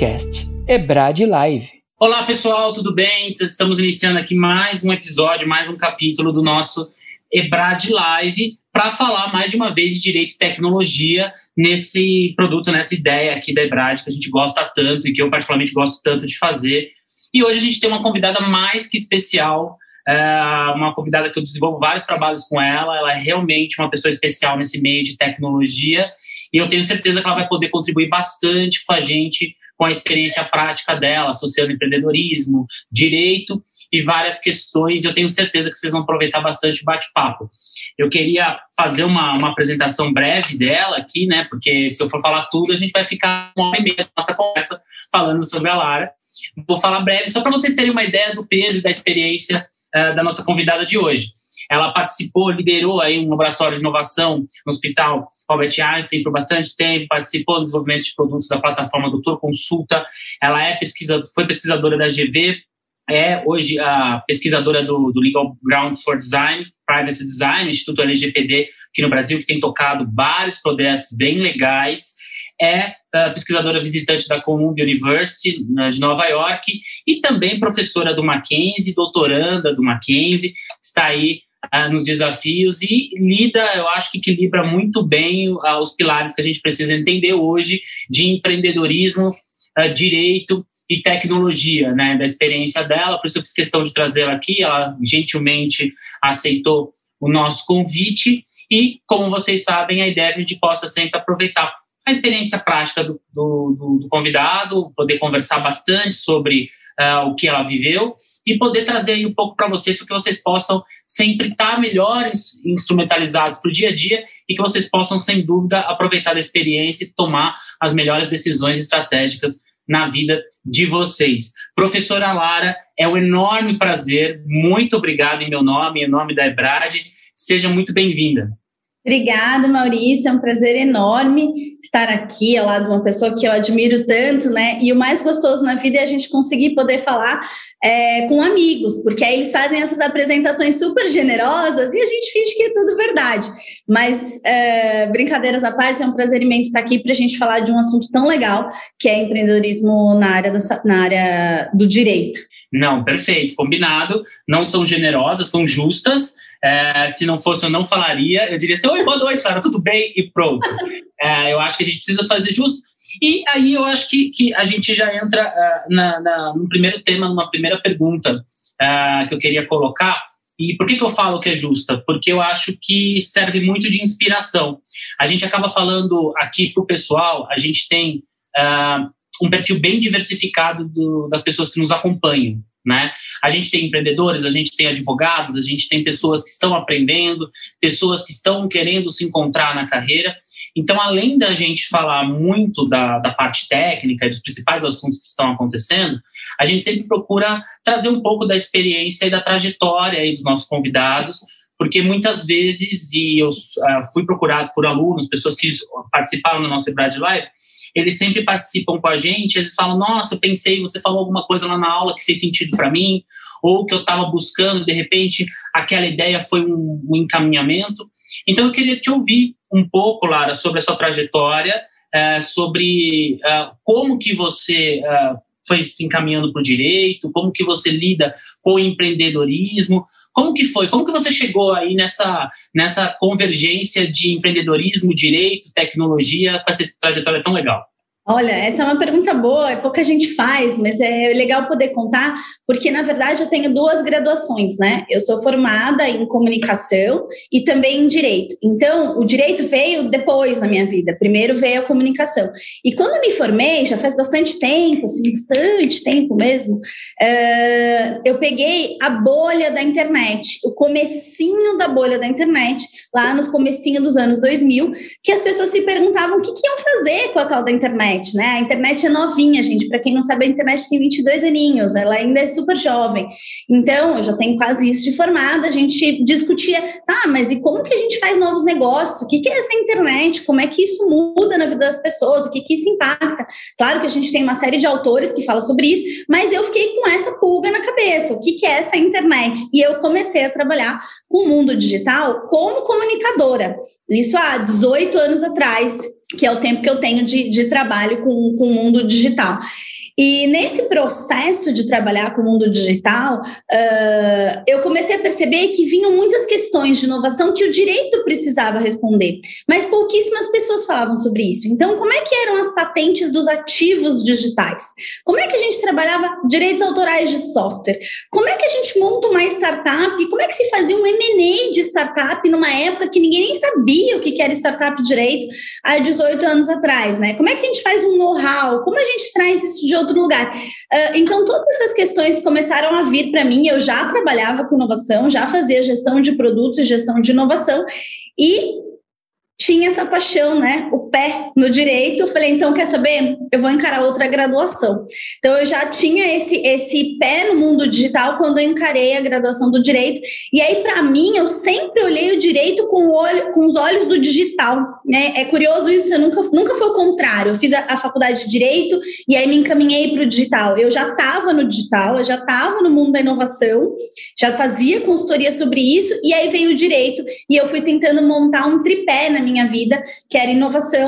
podcast Ebrad Live. Olá pessoal, tudo bem? Estamos iniciando aqui mais um episódio, mais um capítulo do nosso Ebrad Live para falar mais de uma vez de direito e tecnologia nesse produto, nessa ideia aqui da Ebrad que a gente gosta tanto e que eu particularmente gosto tanto de fazer. E hoje a gente tem uma convidada mais que especial, é, uma convidada que eu desenvolvo vários trabalhos com ela. Ela é realmente uma pessoa especial nesse meio de tecnologia e eu tenho certeza que ela vai poder contribuir bastante com a gente com a experiência prática dela, associando empreendedorismo, direito e várias questões. Eu tenho certeza que vocês vão aproveitar bastante o bate-papo. Eu queria fazer uma, uma apresentação breve dela aqui, né? Porque se eu for falar tudo, a gente vai ficar uma hora e meia da nossa conversa falando sobre a Lara. Vou falar breve, só para vocês terem uma ideia do peso e da experiência uh, da nossa convidada de hoje. Ela participou, liderou aí um laboratório de inovação no Hospital Albert Einstein por bastante tempo, participou do desenvolvimento de produtos da plataforma Doutor Consulta. Ela é pesquisa, foi pesquisadora da GV, é hoje a pesquisadora do, do Legal Grounds for Design, Privacy Design, Instituto LGPD aqui no Brasil, que tem tocado vários projetos bem legais é pesquisadora visitante da Columbia University de Nova York e também professora do Mackenzie, doutoranda do Mackenzie, está aí nos desafios e lida, eu acho que equilibra muito bem uh, os pilares que a gente precisa entender hoje de empreendedorismo, uh, direito e tecnologia, né, da experiência dela. Por isso eu fiz questão de trazê-la aqui. Ela gentilmente aceitou o nosso convite e, como vocês sabem, a ideia é que a gente possa sempre aproveitar a experiência prática do, do, do convidado, poder conversar bastante sobre uh, o que ela viveu e poder trazer aí um pouco para vocês, para que vocês possam sempre estar melhores instrumentalizados para o dia a dia e que vocês possam, sem dúvida, aproveitar da experiência e tomar as melhores decisões estratégicas na vida de vocês. Professora Lara, é um enorme prazer, muito obrigado em meu nome, em nome da Ebrad, seja muito bem-vinda. Obrigada, Maurício. É um prazer enorme estar aqui ao lado de uma pessoa que eu admiro tanto, né? E o mais gostoso na vida é a gente conseguir poder falar é, com amigos, porque aí eles fazem essas apresentações super generosas e a gente finge que é tudo verdade. Mas, é, brincadeiras à parte, é um prazer imenso estar aqui para a gente falar de um assunto tão legal que é empreendedorismo na área, da, na área do direito. Não, perfeito, combinado. Não são generosas, são justas. É, se não fosse, eu não falaria. Eu diria assim: Oi, boa noite, Clara, tudo bem? E pronto. É, eu acho que a gente precisa fazer justo. E aí eu acho que, que a gente já entra uh, na, na, no primeiro tema, numa primeira pergunta uh, que eu queria colocar. E por que, que eu falo que é justa? Porque eu acho que serve muito de inspiração. A gente acaba falando aqui para o pessoal, a gente tem uh, um perfil bem diversificado do, das pessoas que nos acompanham. Né? A gente tem empreendedores, a gente tem advogados, a gente tem pessoas que estão aprendendo, pessoas que estão querendo se encontrar na carreira. Então, além da gente falar muito da, da parte técnica e dos principais assuntos que estão acontecendo, a gente sempre procura trazer um pouco da experiência e da trajetória aí dos nossos convidados, porque muitas vezes, e eu uh, fui procurado por alunos, pessoas que participaram do nosso Brad Live, eles sempre participam com a gente, eles falam: Nossa, eu pensei, você falou alguma coisa lá na aula que fez sentido para mim, ou que eu estava buscando, de repente aquela ideia foi um, um, encaminhamento. Então eu queria te ouvir um pouco, Lara, sobre a sua trajetória, é, sobre é, como que você. É, foi se encaminhando para o direito, como que você lida com o empreendedorismo, como que foi? Como que você chegou aí nessa, nessa convergência de empreendedorismo, direito, tecnologia, com essa trajetória tão legal? Olha, essa é uma pergunta boa, é pouca gente faz, mas é legal poder contar, porque na verdade eu tenho duas graduações, né? Eu sou formada em comunicação e também em direito. Então, o direito veio depois na minha vida. Primeiro veio a comunicação. E quando eu me formei, já faz bastante tempo, assim, bastante tempo mesmo, uh, eu peguei a bolha da internet, o comecinho da bolha da internet, lá nos comecinho dos anos 2000, que as pessoas se perguntavam o que, que iam fazer com a tal da internet internet, né? A internet é novinha, gente. Para quem não sabe, a internet tem 22 aninhos, ela ainda é super jovem. Então, eu já tenho quase isso de formada. A gente discutia, tá, mas e como que a gente faz novos negócios? O que, que é essa internet? Como é que isso muda na vida das pessoas? O que, que isso impacta? Claro que a gente tem uma série de autores que falam sobre isso, mas eu fiquei com essa pulga na cabeça. O que, que é essa internet? E eu comecei a trabalhar com o mundo digital como comunicadora. Isso há 18 anos atrás que é o tempo que eu tenho de, de trabalho com, com o mundo digital. E nesse processo de trabalhar com o mundo digital, uh, eu comecei a perceber que vinham muitas questões de inovação que o direito precisava responder, mas pouquíssimas pessoas falavam sobre isso. Então, como é que eram as patentes dos ativos digitais? Como é que a gente trabalhava direitos autorais de software? Como é que a gente monta uma startup? Como é que se fazia um M&A de startup numa época que ninguém nem sabia o que era startup direito há 18 anos atrás, né? Como é que a gente faz um know-how? Como a gente traz isso de outro lugar. Uh, então, todas essas questões começaram a vir para mim. Eu já trabalhava com inovação, já fazia gestão de produtos e gestão de inovação, e tinha essa paixão, né? O pé no direito. Falei, então, quer saber? Eu vou encarar outra graduação. Então, eu já tinha esse, esse pé no mundo digital quando eu encarei a graduação do direito. E aí, para mim, eu sempre olhei o direito com, o olho, com os olhos do digital, né? É curioso isso, eu nunca, nunca foi o contrário. Eu fiz a, a faculdade de direito e aí me encaminhei para o digital. Eu já estava no digital, eu já estava no mundo da inovação, já fazia consultoria sobre isso, e aí veio o direito e eu fui tentando montar um tripé na minha vida, que era inovação,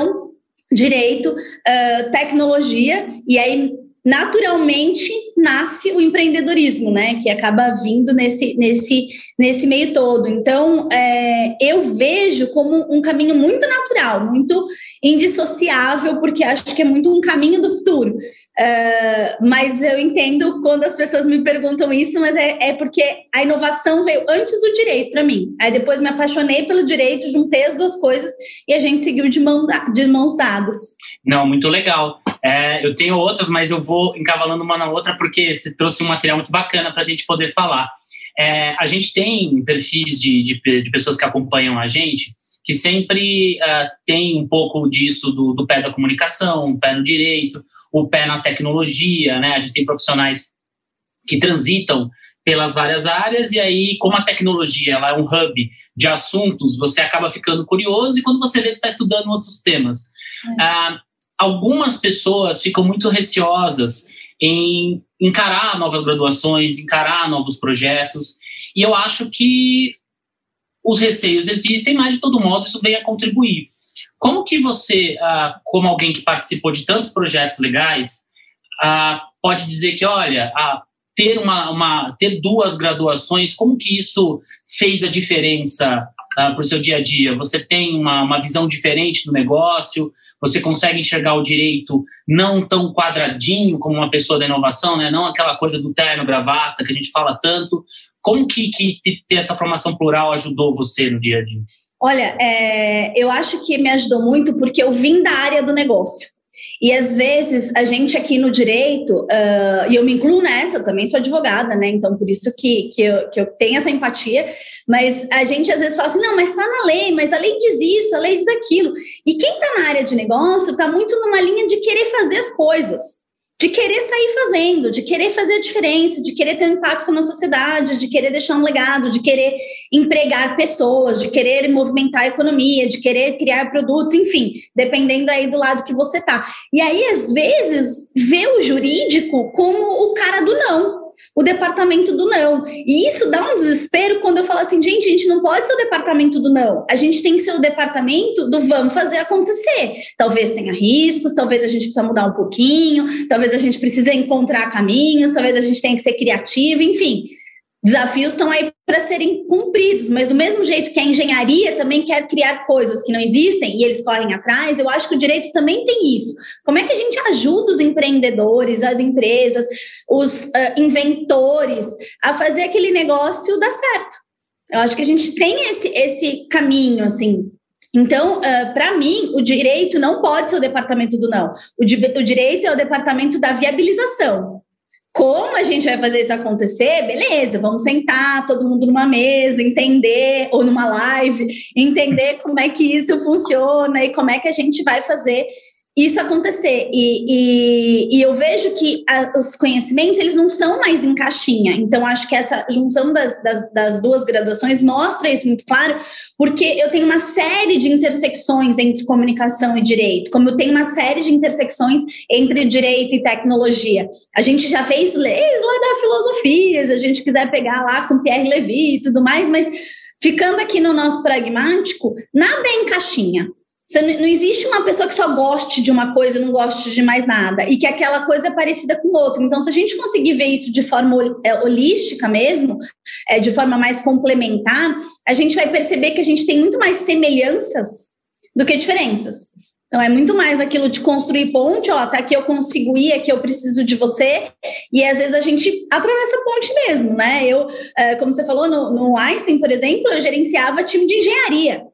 direito, uh, tecnologia, e aí naturalmente nasce o empreendedorismo, né? Que acaba vindo nesse, nesse, nesse meio todo. Então, é, eu vejo como um caminho muito natural, muito indissociável, porque acho que é muito um caminho do futuro. Uh, mas eu entendo quando as pessoas me perguntam isso, mas é, é porque a inovação veio antes do direito para mim. Aí depois me apaixonei pelo direito, juntei as duas coisas e a gente seguiu de, mão, de mãos dadas. Não, muito legal. É, eu tenho outras, mas eu vou encavalando uma na outra porque você trouxe um material muito bacana para a gente poder falar. É, a gente tem perfis de, de, de pessoas que acompanham a gente que sempre uh, tem um pouco disso do, do, pé da comunicação, o pé no direito, o pé na tecnologia, né? A gente tem profissionais que transitam pelas várias áreas e aí, como a tecnologia ela é um hub de assuntos, você acaba ficando curioso e quando você vê, você está estudando outros temas. Uh, algumas pessoas ficam muito receosas em encarar novas graduações, encarar novos projetos, e eu acho que os receios existem, mas de todo modo isso vem a contribuir. Como que você, ah, como alguém que participou de tantos projetos legais, ah, pode dizer que, olha, ah, ter uma, uma, ter duas graduações, como que isso fez a diferença para o seu dia a dia? Você tem uma, uma visão diferente do negócio? Você consegue enxergar o direito não tão quadradinho como uma pessoa da inovação, né? Não aquela coisa do terno gravata que a gente fala tanto. Como que, que ter essa formação plural ajudou você no dia a dia? Olha, é, eu acho que me ajudou muito porque eu vim da área do negócio. E às vezes a gente aqui no direito, uh, e eu me incluo nessa, eu também sou advogada, né? Então por isso que, que, eu, que eu tenho essa empatia, mas a gente às vezes fala assim: não, mas está na lei, mas a lei diz isso, a lei diz aquilo. E quem está na área de negócio está muito numa linha de querer fazer as coisas de querer sair fazendo, de querer fazer a diferença, de querer ter um impacto na sociedade, de querer deixar um legado, de querer empregar pessoas, de querer movimentar a economia, de querer criar produtos, enfim, dependendo aí do lado que você tá. E aí, às vezes, vê o jurídico como o cara do não, o departamento do não. E isso dá um desespero quando eu falo assim, gente, a gente não pode ser o departamento do não. A gente tem que ser o departamento do vamos fazer acontecer. Talvez tenha riscos, talvez a gente precisa mudar um pouquinho, talvez a gente precise encontrar caminhos, talvez a gente tenha que ser criativo, enfim desafios estão aí para serem cumpridos, mas do mesmo jeito que a engenharia também quer criar coisas que não existem e eles correm atrás, eu acho que o direito também tem isso. Como é que a gente ajuda os empreendedores, as empresas, os uh, inventores a fazer aquele negócio dar certo? Eu acho que a gente tem esse, esse caminho, assim, então, uh, para mim, o direito não pode ser o departamento do não. O direito é o departamento da viabilização. Como a gente vai fazer isso acontecer? Beleza, vamos sentar todo mundo numa mesa, entender, ou numa live, entender como é que isso funciona e como é que a gente vai fazer isso acontecer. E, e, e eu vejo que a, os conhecimentos, eles não são mais em caixinha. Então, acho que essa junção das, das, das, duas graduações mostra isso muito claro, porque eu tenho uma série de intersecções entre comunicação e direito, como eu tenho uma série de intersecções entre direito e tecnologia. A gente já fez leis lá da filosofia, se a gente quiser pegar lá com Pierre Levy e tudo mais, mas ficando aqui no nosso pragmático, nada é em caixinha. Você, não existe uma pessoa que só goste de uma coisa e não goste de mais nada, e que aquela coisa é parecida com outra. Então, se a gente conseguir ver isso de forma é, holística mesmo, é, de forma mais complementar, a gente vai perceber que a gente tem muito mais semelhanças do que diferenças. Então, é muito mais aquilo de construir ponte, ó, tá aqui eu consigo ir, aqui eu preciso de você, e às vezes a gente atravessa a ponte mesmo, né? Eu, é, como você falou, no, no Einstein, por exemplo, eu gerenciava time de engenharia.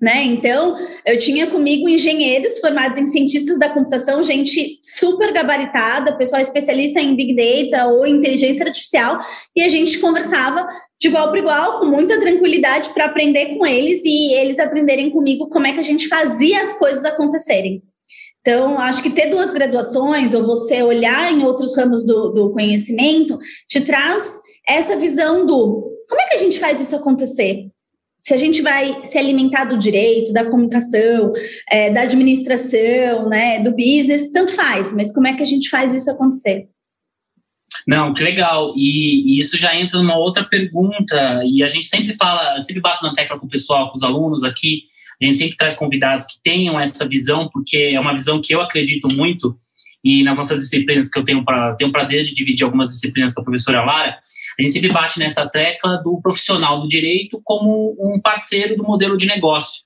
Né? Então, eu tinha comigo engenheiros formados em cientistas da computação, gente super gabaritada, pessoal especialista em Big Data ou inteligência artificial, e a gente conversava de igual para igual, com muita tranquilidade para aprender com eles e eles aprenderem comigo como é que a gente fazia as coisas acontecerem. Então, acho que ter duas graduações ou você olhar em outros ramos do, do conhecimento te traz essa visão do como é que a gente faz isso acontecer? Se a gente vai se alimentar do direito, da comunicação, é, da administração, né, do business, tanto faz, mas como é que a gente faz isso acontecer? Não, que legal. E, e, isso já entra numa outra pergunta. E a gente sempre fala, eu sempre bato na tecla com o pessoal, com os alunos aqui. A gente sempre traz convidados que tenham essa visão, porque é uma visão que eu acredito muito. E nas nossas disciplinas que eu tenho para tenho prazer de dividir algumas disciplinas com a professora Lara, a gente sempre bate nessa tecla do profissional do direito como um parceiro do modelo de negócio.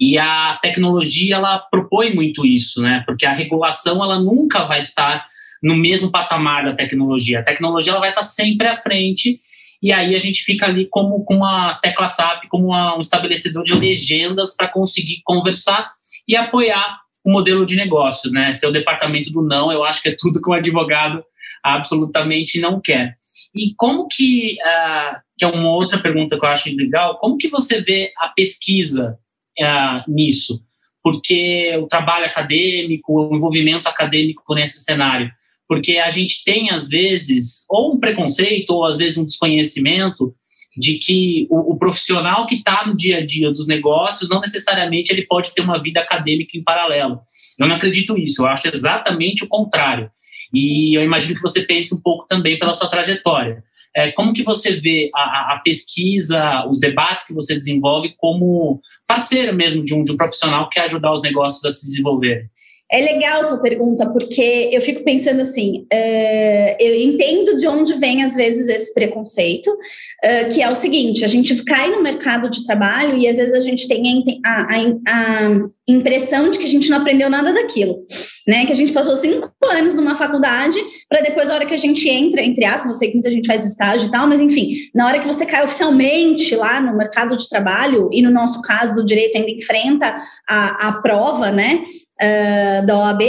E a tecnologia ela propõe muito isso, né? Porque a regulação ela nunca vai estar no mesmo patamar da tecnologia. A tecnologia ela vai estar sempre à frente e aí a gente fica ali como com uma tecla SAP, como uma, um estabelecedor de legendas para conseguir conversar e apoiar o modelo de negócio, né? Ser o departamento do não, eu acho que é tudo que o advogado absolutamente não quer. E como que, uh, que é uma outra pergunta que eu acho legal, como que você vê a pesquisa uh, nisso? Porque o trabalho acadêmico, o envolvimento acadêmico nesse cenário, porque a gente tem, às vezes, ou um preconceito, ou às vezes um desconhecimento de que o, o profissional que está no dia a dia dos negócios, não necessariamente ele pode ter uma vida acadêmica em paralelo. Eu não acredito nisso, eu acho exatamente o contrário. E eu imagino que você pense um pouco também pela sua trajetória. É, como que você vê a, a, pesquisa, os debates que você desenvolve como parceiro mesmo de um, de um profissional que quer ajudar os negócios a se desenvolver? É legal tua pergunta, porque eu fico pensando assim, uh, eu entendo de onde vem às vezes esse preconceito, uh, que é o seguinte, a gente cai no mercado de trabalho e às vezes a gente tem a, a, a impressão de que a gente não aprendeu nada daquilo, né? Que a gente passou cinco anos numa faculdade para depois, a hora que a gente entra, entre aspas, não sei que muita gente faz estágio e tal, mas enfim, na hora que você cai oficialmente lá no mercado de trabalho, e no nosso caso do direito ainda enfrenta a, a prova, né? Uh, da OAB,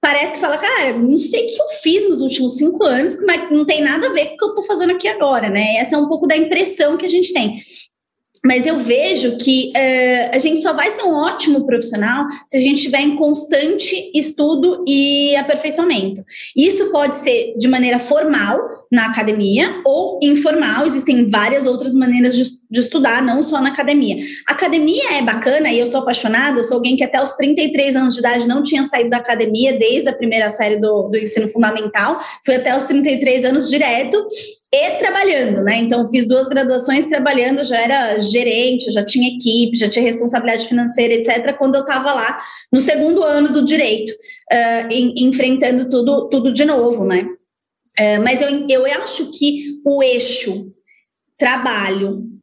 parece que fala, cara, não sei o que eu fiz nos últimos cinco anos, mas não tem nada a ver com o que eu estou fazendo aqui agora, né? Essa é um pouco da impressão que a gente tem. Mas eu vejo que uh, a gente só vai ser um ótimo profissional se a gente estiver em constante estudo e aperfeiçoamento. Isso pode ser de maneira formal, na academia, ou informal, existem várias outras maneiras de, de estudar, não só na academia. academia é bacana e eu sou apaixonada, eu sou alguém que até os 33 anos de idade não tinha saído da academia desde a primeira série do, do ensino fundamental, fui até os 33 anos direto e trabalhando, né? Então, fiz duas graduações trabalhando, já era gerente, já tinha equipe, já tinha responsabilidade financeira, etc., quando eu estava lá no segundo ano do direito, uh, em, enfrentando tudo, tudo de novo, né? Uh, mas eu, eu acho que o eixo trabalho,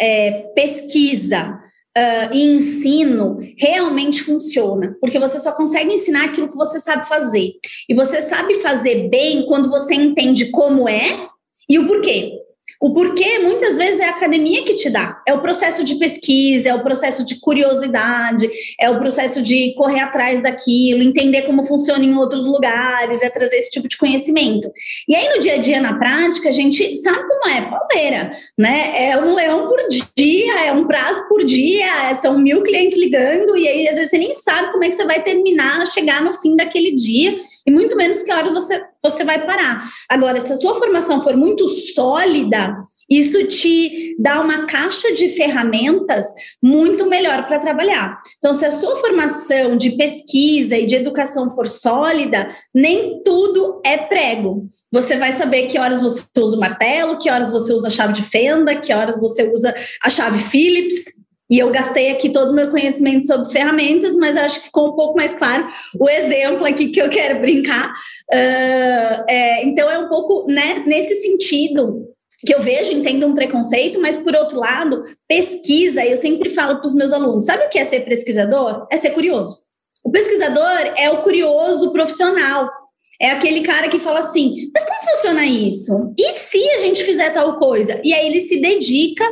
é, pesquisa, Uh, e ensino realmente funciona, porque você só consegue ensinar aquilo que você sabe fazer. E você sabe fazer bem quando você entende como é e o porquê? O porquê, muitas vezes, é a academia que te dá. É o processo de pesquisa, é o processo de curiosidade, é o processo de correr atrás daquilo, entender como funciona em outros lugares, é trazer esse tipo de conhecimento. E aí, no dia a dia, na prática, a gente sabe como é, pauleira, né? É um leão por dia, é um prazo por dia, são mil clientes ligando, e aí, às vezes, você nem sabe como é que você vai terminar, chegar no fim daquele dia e muito menos que hora você, você vai parar. Agora, se a sua formação for muito sólida, isso te dá uma caixa de ferramentas muito melhor para trabalhar. Então, se a sua formação de pesquisa e de educação for sólida, nem tudo é prego. Você vai saber que horas você usa o martelo, que horas você usa a chave de fenda, que horas você usa a chave Phillips, E eu gastei aqui todo o meu conhecimento sobre ferramentas, mas acho que ficou um pouco mais claro o exemplo aqui que eu quero brincar. Uh, é, então, é um pouco né, nesse sentido que eu vejo, entendo um preconceito, mas por outro lado, pesquisa, eu sempre falo para os meus alunos: sabe o que é ser pesquisador? É ser curioso. O pesquisador é o curioso profissional. É aquele cara que fala assim: mas como funciona isso? E se a gente fizer tal coisa? E aí ele se dedica,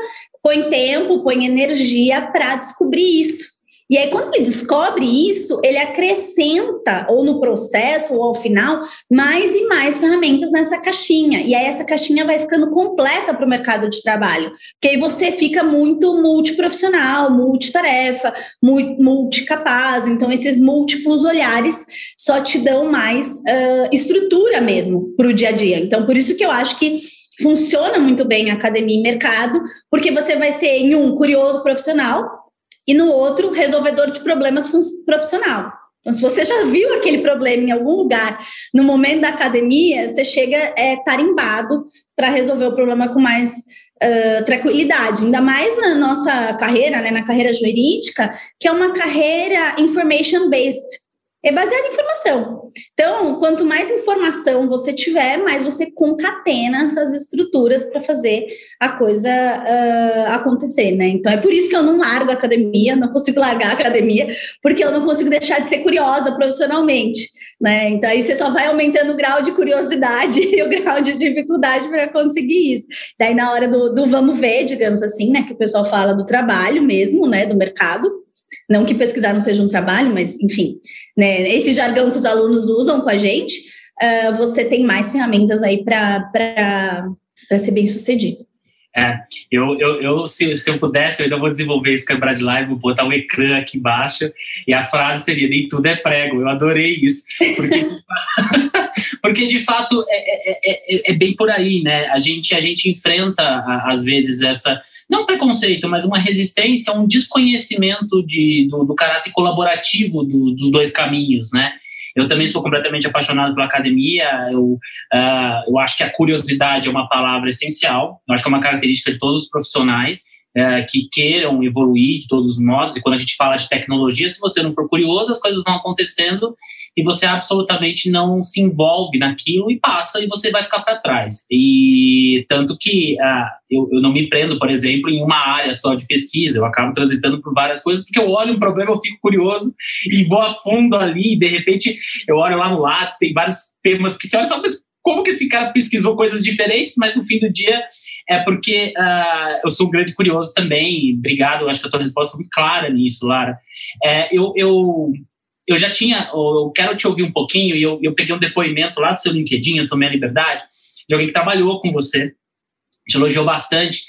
põe tempo, põe energia para descobrir isso. E aí, quando ele descobre isso, ele acrescenta, ou no processo, ou ao final, mais e mais ferramentas nessa caixinha. E aí, essa caixinha vai ficando completa para o mercado de trabalho. Porque aí você fica muito multiprofissional, multitarefa, multicapaz. Então, esses múltiplos olhares só te dão mais uh, estrutura mesmo para o dia a dia. Então, por isso que eu acho que funciona muito bem academia e mercado, porque você vai ser, em um, curioso profissional, e no outro, resolvedor de problemas profissional. Então, se você já viu aquele problema em algum lugar no momento da academia, você chega é, tarimbado para resolver o problema com mais uh, tranquilidade. Ainda mais na nossa carreira, né, na carreira jurídica, que é uma carreira information-based é baseado em informação. Então, quanto mais informação você tiver, mais você concatena essas estruturas para fazer a coisa uh, acontecer, né? Então, é por isso que eu não largo a academia, não consigo largar a academia, porque eu não consigo deixar de ser curiosa profissionalmente. Né? Então, aí você só vai aumentando o grau de curiosidade e o grau de dificuldade para conseguir isso. Daí, na hora do, do vamos ver, digamos assim, né, que o pessoal fala do trabalho mesmo, né, do mercado, não que pesquisar não seja um trabalho, mas, enfim, né, esse jargão que os alunos usam com a gente, uh, você tem mais ferramentas aí para ser bem sucedido. É, eu, eu, eu se, se, eu pudesse, eu ainda vou desenvolver esse câmera de live, vou botar um ecrã aqui embaixo e a frase seria: nem tudo é prego. Eu adorei isso, porque, porque de fato é, é, é, é, bem por aí, né? A gente, a gente enfrenta, às vezes, essa não preconceito, mas uma resistência, um desconhecimento de, do, do caráter colaborativo dos, dos dois caminhos, né? Eu também sou completamente apaixonado pela academia. Eu, uh, eu acho que a curiosidade é uma palavra essencial. Eu acho que é uma característica de todos os profissionais é, que queiram evoluir de todos os modos. E quando a gente fala de tecnologia, se você não for curioso, as coisas vão acontecendo e você absolutamente não se envolve naquilo e passa e você vai ficar para trás. E tanto que ah, eu, eu não me prendo, por exemplo, em uma área só de pesquisa, eu acabo transitando por várias coisas, porque eu olho um problema, eu fico curioso e vou a fundo ali, e de repente eu olho lá no Lattes, tem vários temas que você olha e fala, mas como que esse cara pesquisou coisas diferentes, mas no fim do dia é porque uh, eu sou um grande curioso também. Obrigado, acho que a tua resposta foi muito clara nisso, Lara. É, eu, eu, eu já tinha, eu quero te ouvir um pouquinho, e eu, eu peguei um depoimento lá do seu LinkedIn, eu tomei a liberdade, de alguém que trabalhou com você, te elogiou bastante,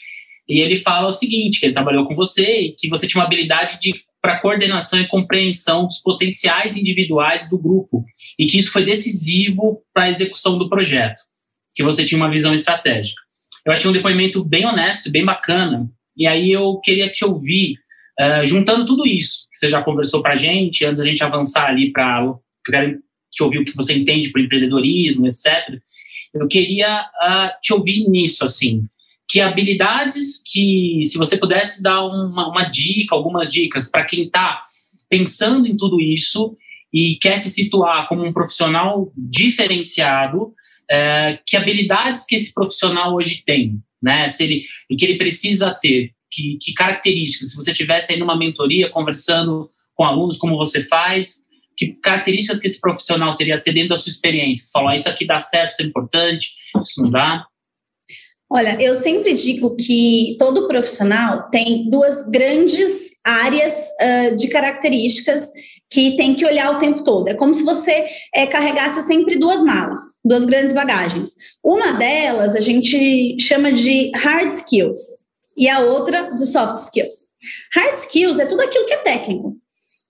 e ele fala o seguinte, que ele trabalhou com você e que você tinha uma habilidade de para coordenação e compreensão dos potenciais individuais do grupo e que isso foi decisivo para a execução do projeto, que você tinha uma visão estratégica. Eu achei um depoimento bem honesto, bem bacana, e aí eu queria te ouvir, uh, juntando tudo isso que você já conversou para a gente, antes da gente avançar ali para. Eu quero te ouvir o que você entende por empreendedorismo, etc. Eu queria uh, te ouvir nisso, assim que habilidades que, se você pudesse dar uma, uma dica, algumas dicas para quem está pensando em tudo isso e quer se situar como um profissional diferenciado, é, que habilidades que esse profissional hoje tem, né? Se ele, e que ele precisa ter, que, que características, se você tivesse aí numa mentoria conversando com alunos, como você faz, que características que esse profissional teria ter dentro da sua experiência? Ah, isso aqui dá certo, isso é importante, isso não dá. Olha, eu sempre digo que todo profissional tem duas grandes áreas uh, de características que tem que olhar o tempo todo. É como se você é, carregasse sempre duas malas, duas grandes bagagens. Uma delas a gente chama de hard skills e a outra de soft skills. Hard skills é tudo aquilo que é técnico.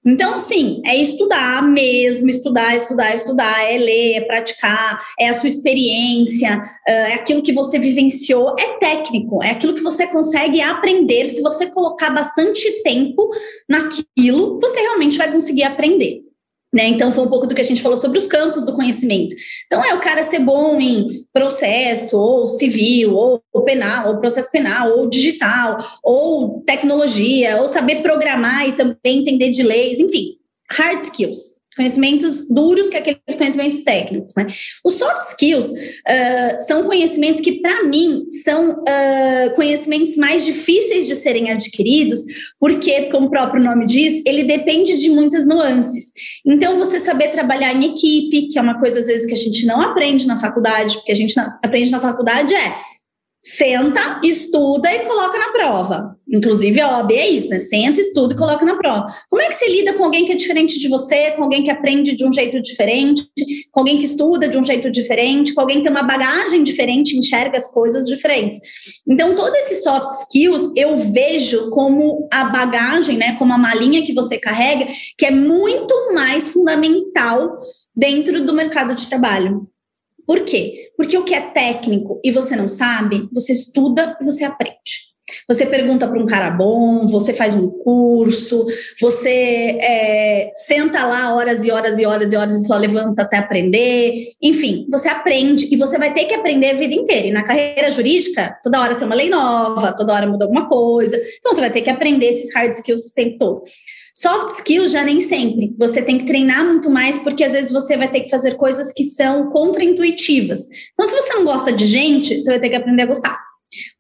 Então, sim, é estudar mesmo, estudar, estudar, estudar, é ler, é praticar, é a sua experiência, é aquilo que você vivenciou, é técnico, é aquilo que você consegue aprender. Se você colocar bastante tempo naquilo, você realmente vai conseguir aprender. Né? Então, foi um pouco do que a gente falou sobre os campos do conhecimento. Então, é o cara ser bom em processo, ou civil, ou, ou penal, ou processo penal, ou digital, ou tecnologia, ou saber programar e também entender de leis, enfim, hard skills conhecimentos duros que aqueles conhecimentos técnicos, né? Os soft skills uh, são conhecimentos que, para mim, são uh, conhecimentos mais difíceis de serem adquiridos, porque, como o próprio nome diz, ele depende de muitas nuances. Então, você saber trabalhar em equipe, que é uma coisa, às vezes, que a gente não aprende na faculdade, porque a gente aprende na faculdade é senta, estuda e coloca na prova. Inclusive, a OAB é isso, né? Senta, estuda e coloca na prova. Como é que você lida com alguém que é diferente de você, com alguém que aprende de um jeito diferente, com alguém que estuda de um jeito diferente, com alguém que tem uma bagagem diferente, enxerga as coisas diferentes? Então, todos esses soft skills eu vejo como a bagagem, né? Como a malinha que você carrega, que é muito mais fundamental dentro do mercado de trabalho. Por quê? Porque o que é técnico e você não sabe, você estuda e você aprende. Você pergunta para um cara bom, você faz um curso, você é, senta lá horas e horas e horas e horas e só levanta até aprender. Enfim, você aprende e você vai ter que aprender a vida inteira. E na carreira jurídica, toda hora tem uma lei nova, toda hora muda alguma coisa. Então você vai ter que aprender esses hard skills o tempo todo. Soft skills já nem sempre. Você tem que treinar muito mais, porque às vezes você vai ter que fazer coisas que são contraintuitivas. Então, se você não gosta de gente, você vai ter que aprender a gostar.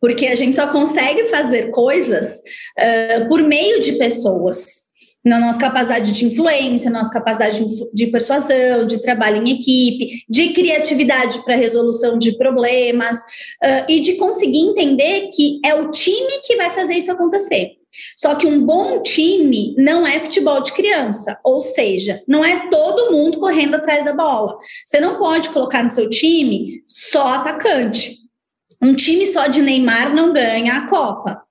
Porque a gente só consegue fazer coisas uh, por meio de pessoas. Na nossa capacidade de influência, nossa capacidade de persuasão, de trabalho em equipe, de criatividade para resolução de problemas uh, e de conseguir entender que é o time que vai fazer isso acontecer. Só que um bom time não é futebol de criança, ou seja, não é todo mundo correndo atrás da bola. Você não pode colocar no seu time só atacante. Um time só de Neymar não ganha a Copa.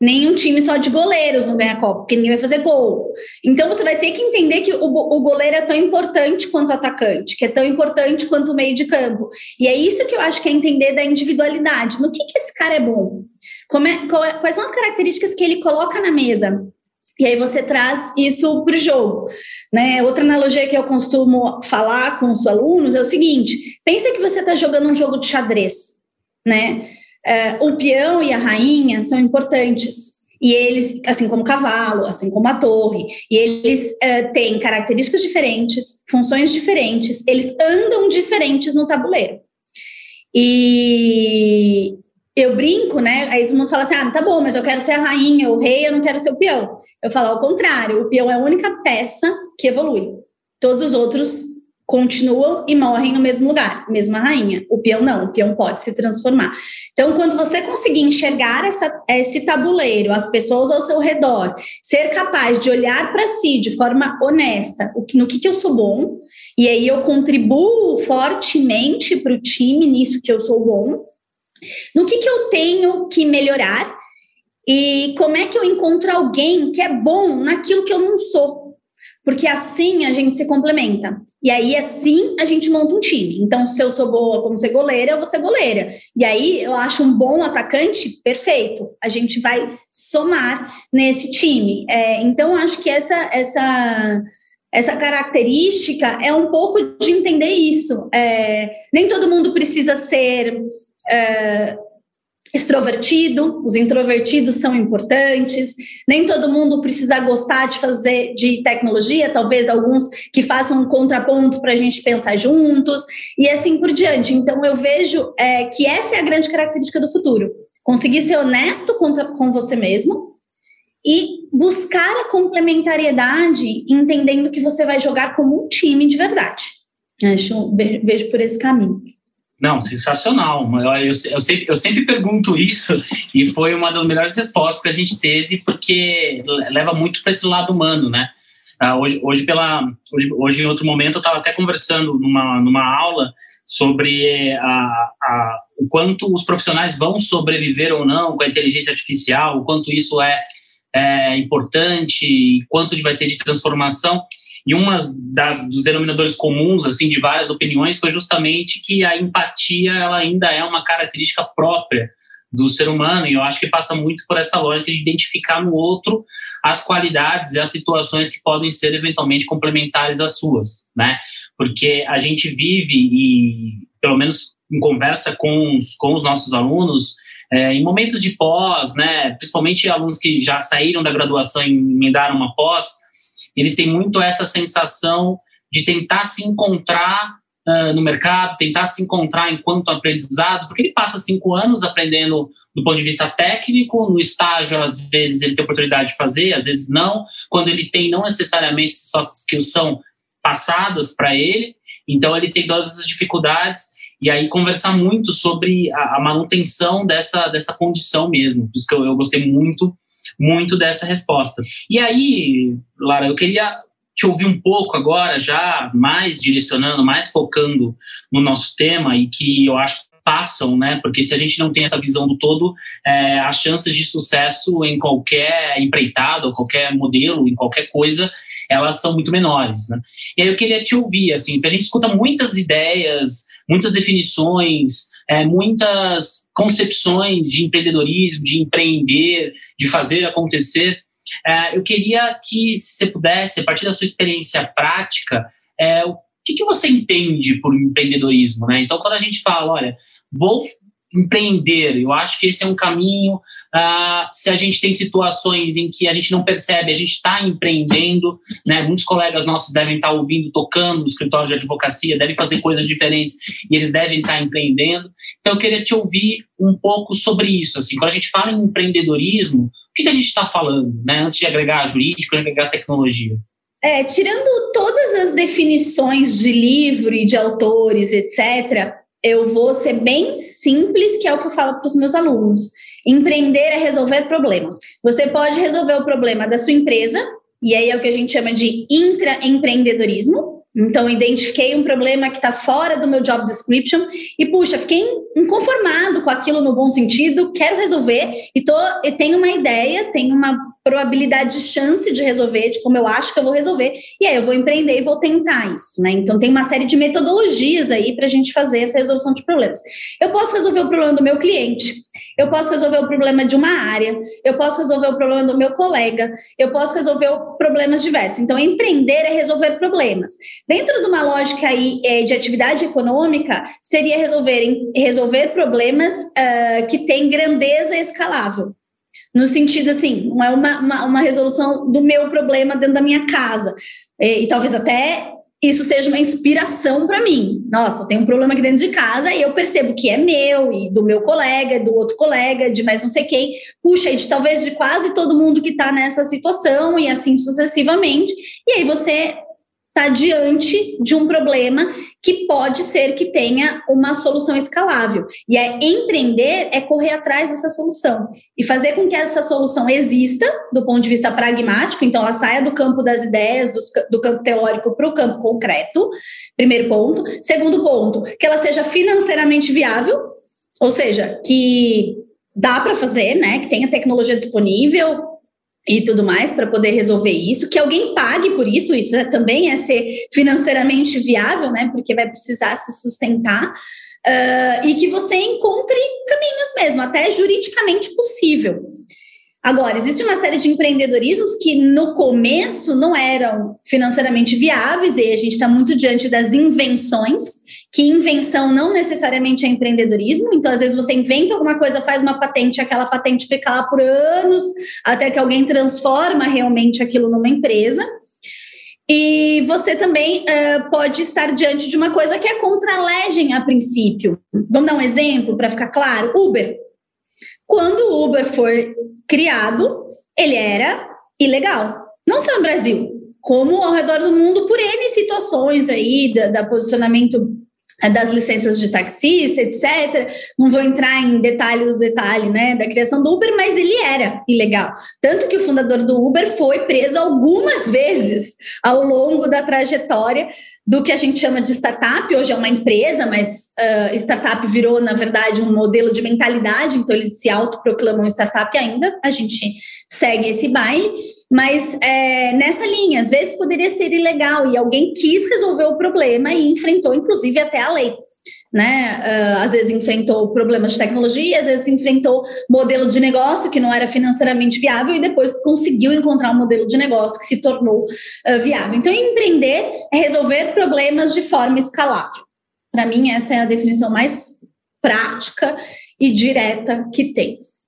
Nem um time só de goleiros não ganha a Copa, porque ninguém vai fazer gol. Então você vai ter que entender que o, o goleiro é tão importante quanto o atacante, que é tão importante quanto o meio de campo. E é isso que eu acho que é entender da individualidade. No que, que esse cara é bom? É, quais são as características que ele coloca na mesa? E aí você traz isso para o jogo. Né? Outra analogia que eu costumo falar com os alunos é o seguinte: pensa que você está jogando um jogo de xadrez. Né? É, o peão e a rainha são importantes. E eles, assim como o cavalo, assim como a torre, e eles é, têm características diferentes, funções diferentes, eles andam diferentes no tabuleiro. E, eu brinco, né? Aí todo mundo fala assim: ah, tá bom, mas eu quero ser a rainha, o rei, eu não quero ser o peão. Eu falo ao contrário: o peão é a única peça que evolui. Todos os outros continuam e morrem no mesmo lugar, mesma rainha. O peão não, o peão pode se transformar. Então, quando você conseguir enxergar essa, esse tabuleiro, as pessoas ao seu redor, ser capaz de olhar para si de forma honesta, no que, que eu sou bom, e aí eu contribuo fortemente para o time nisso que eu sou bom no que, que eu tenho que melhorar e como é que eu encontro alguém que é bom naquilo que eu não sou. Porque assim a gente se complementa. E aí, assim, a gente monta um time. Então, se eu sou boa como ser goleira, eu vou ser goleira. E aí, eu acho um bom atacante, perfeito. A gente vai somar nesse time. É, então, acho que essa, essa, essa característica é um pouco de entender isso. É, nem todo mundo precisa ser é, extrovertido, os introvertidos são importantes, nem todo mundo precisa gostar de fazer de tecnologia, talvez alguns que façam um contraponto para a gente pensar juntos, e assim por diante. Então, eu vejo é, que essa é a grande característica do futuro: conseguir ser honesto com, com você mesmo e buscar a complementariedade, entendendo que você vai jogar como um time de verdade. Acho, vejo por esse caminho. Não, sensacional. Eu, eu, eu, sempre, eu sempre pergunto isso e foi uma das melhores respostas que a gente teve, porque leva muito para esse lado humano, né? Ah, hoje, hoje, pela, hoje, hoje, em outro momento, eu estava até conversando numa, numa aula sobre a, a, o quanto os profissionais vão sobreviver ou não com a inteligência artificial, o quanto isso é, é importante, quanto vai ter de transformação. E das, dos denominadores comuns, assim, de várias opiniões, foi justamente que a empatia ela ainda é uma característica própria do ser humano, e eu acho que passa muito por essa lógica de identificar no outro as qualidades e as situações que podem ser eventualmente complementares às suas, né? Porque a gente vive e, pelo menos em conversa com os, com os nossos alunos, é, em momentos de pós, né, principalmente alunos que já saíram da graduação e emendaram uma pós, eles têm muito essa sensação de tentar se encontrar uh, no mercado, tentar se encontrar enquanto aprendizado, porque ele passa cinco anos aprendendo do ponto de vista técnico, no estágio, às vezes ele tem oportunidade de fazer, às vezes não. Quando ele tem, não necessariamente soft skills são passadas para ele, então ele tem todas essas dificuldades e aí conversar muito sobre a, manutenção dessa, dessa condição mesmo. Por isso que eu, eu gostei muito, muito dessa resposta. E aí, Lara, eu queria te ouvir um pouco agora, já mais direcionando, mais focando no nosso tema e que eu acho que passam, né? Porque se a gente não tem essa visão do todo, é, as chances de sucesso em qualquer empreitado, qualquer modelo, em qualquer coisa, elas são muito menores, né? E aí eu queria te ouvir, assim, porque a gente escuta muitas ideias, muitas definições, é, muitas concepções de empreendedorismo, de empreender, de fazer acontecer, é, eu queria que, se você pudesse, a partir da sua experiência prática, é, o que, que você entende por empreendedorismo? Né? Então, quando a gente fala, olha, vou empreender. Eu acho que esse é um caminho. Uh, se a gente tem situações em que a gente não percebe, a gente está empreendendo, né? Muitos colegas nossos devem estar tá ouvindo, tocando no escritório de advocacia, devem fazer coisas diferentes e eles devem estar tá empreendendo. Então, eu queria te ouvir um pouco sobre isso. Assim, quando a gente fala em empreendedorismo, o que, que a gente está falando, né? Antes de agregar jurídico, agregar tecnologia. É, tirando todas as definições de livro e de autores, etc., eu vou ser bem simples, que é o que eu falo para os meus alunos. Empreender é resolver problemas. Você pode resolver o problema da sua empresa, e aí é o que a gente chama de intraempreendedorismo. Então, identifiquei um problema que está fora do meu job description e, puxa, fiquei inconformado com aquilo no bom sentido, quero resolver e, tô, e tenho uma ideia, tenho uma probabilidade de chance de resolver, de como eu acho que eu vou resolver, e aí eu vou empreender e vou tentar isso, né? Então tem uma série de metodologias aí para a gente fazer essa resolução de problemas. Eu posso resolver o problema do meu cliente, eu posso resolver o problema de uma área, eu posso resolver o problema do meu colega, eu posso resolver problemas diversos. Então, empreender é resolver problemas. Dentro de uma lógica aí é, de atividade econômica, seria resolver, resolver problemas uh, que têm grandeza escalável. No sentido assim, não é uma, uma, uma resolução do meu problema dentro da minha casa. E, e talvez até isso seja uma inspiração para mim. Nossa, tem um problema aqui dentro de casa e eu percebo que é meu e do meu colega, do outro colega, de mais não sei quem. Puxa, e de talvez de quase todo mundo que está nessa situação e assim sucessivamente. E aí você está diante de um problema que pode ser que tenha uma solução escalável. E é empreender é correr atrás dessa solução e fazer com que essa solução exista do ponto de vista pragmático, então ela saia do campo das ideias, do, do campo teórico para o campo concreto. Primeiro ponto. Segundo ponto, que ela seja financeiramente viável, ou seja, que dá para fazer, né, que tenha tecnologia disponível, e tudo mais para poder resolver isso, que alguém pague por isso, isso é, também é ser financeiramente viável, né? Porque vai precisar se sustentar. Uh, e que você encontre caminhos mesmo, até juridicamente possível. Agora, existe uma série de empreendedorismos que no começo não eram financeiramente viáveis, e a gente está muito diante das invenções, que invenção não necessariamente é empreendedorismo, então às vezes você inventa alguma coisa, faz uma patente, aquela patente fica lá por anos, até que alguém transforma realmente aquilo numa empresa. E você também uh, pode estar diante de uma coisa que é contra a legem a princípio. Vamos dar um exemplo para ficar claro? Uber. Quando o Uber foi criado, ele era ilegal. Não só no Brasil, como ao redor do mundo, por N situações aí, da, da posicionamento das licenças de taxista, etc. Não vou entrar em detalhe do detalhe, né, da criação do Uber, mas ele era ilegal. Tanto que o fundador do Uber foi preso algumas vezes ao longo da trajetória do que a gente chama de startup. Hoje é uma empresa, mas uh, startup virou, na verdade, um modelo de mentalidade, então eles se autoproclamam startup ainda. A gente segue esse baile. Mas é, nessa linha, às vezes poderia ser ilegal e alguém quis resolver o problema e enfrentou, inclusive, até a lei. Né? Uh, às vezes enfrentou problemas de tecnologia, às vezes enfrentou modelo de negócio que não era financeiramente viável e depois conseguiu encontrar um modelo de negócio que se tornou uh, viável. Então, empreender é resolver problemas de forma escalável. Para mim, essa é a definição mais prática e direta que tens.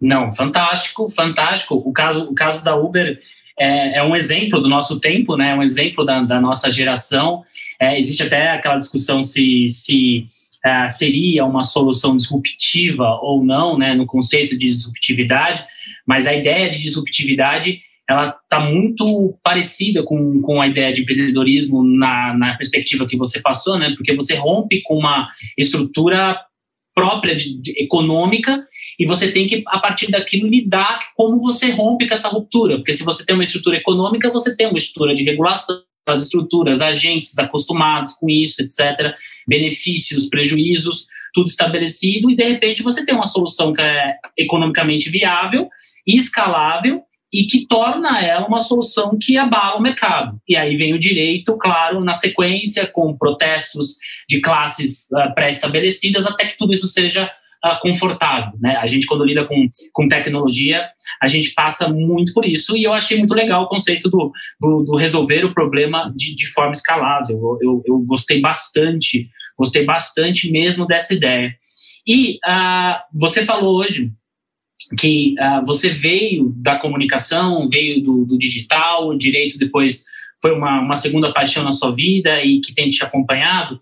Não, fantástico, fantástico. O caso, o caso da Uber é, é um exemplo do nosso tempo, né? É um exemplo da, da nossa geração. É, existe até aquela discussão se, se é, seria uma solução disruptiva ou não, né? No conceito de disruptividade, mas a ideia de disruptividade ela está muito parecida com, com a ideia de empreendedorismo na, na perspectiva que você passou, né? Porque você rompe com uma estrutura própria de, de, econômica e você tem que, a partir daquilo, lidar como você rompe com essa ruptura. Porque se você tem uma estrutura econômica, você tem uma estrutura de regulação, as estruturas, agentes acostumados com isso, etc., benefícios, prejuízos, tudo estabelecido, e de repente você tem uma solução que é economicamente viável e escalável e que torna ela uma solução que abala o mercado. E aí vem o direito, claro, na sequência, com protestos de classes uh, pré-estabelecidas, até que tudo isso seja uh, confortável. Né? A gente, quando lida com, com tecnologia, a gente passa muito por isso, e eu achei muito legal o conceito do, do, do resolver o problema de, de forma escalável. Eu, eu, eu, gostei bastante, gostei bastante mesmo dessa ideia. E uh, você falou hoje que uh, você veio da comunicação, veio do, do, digital, o direito depois foi uma, uma segunda paixão na sua vida e que tem te acompanhado.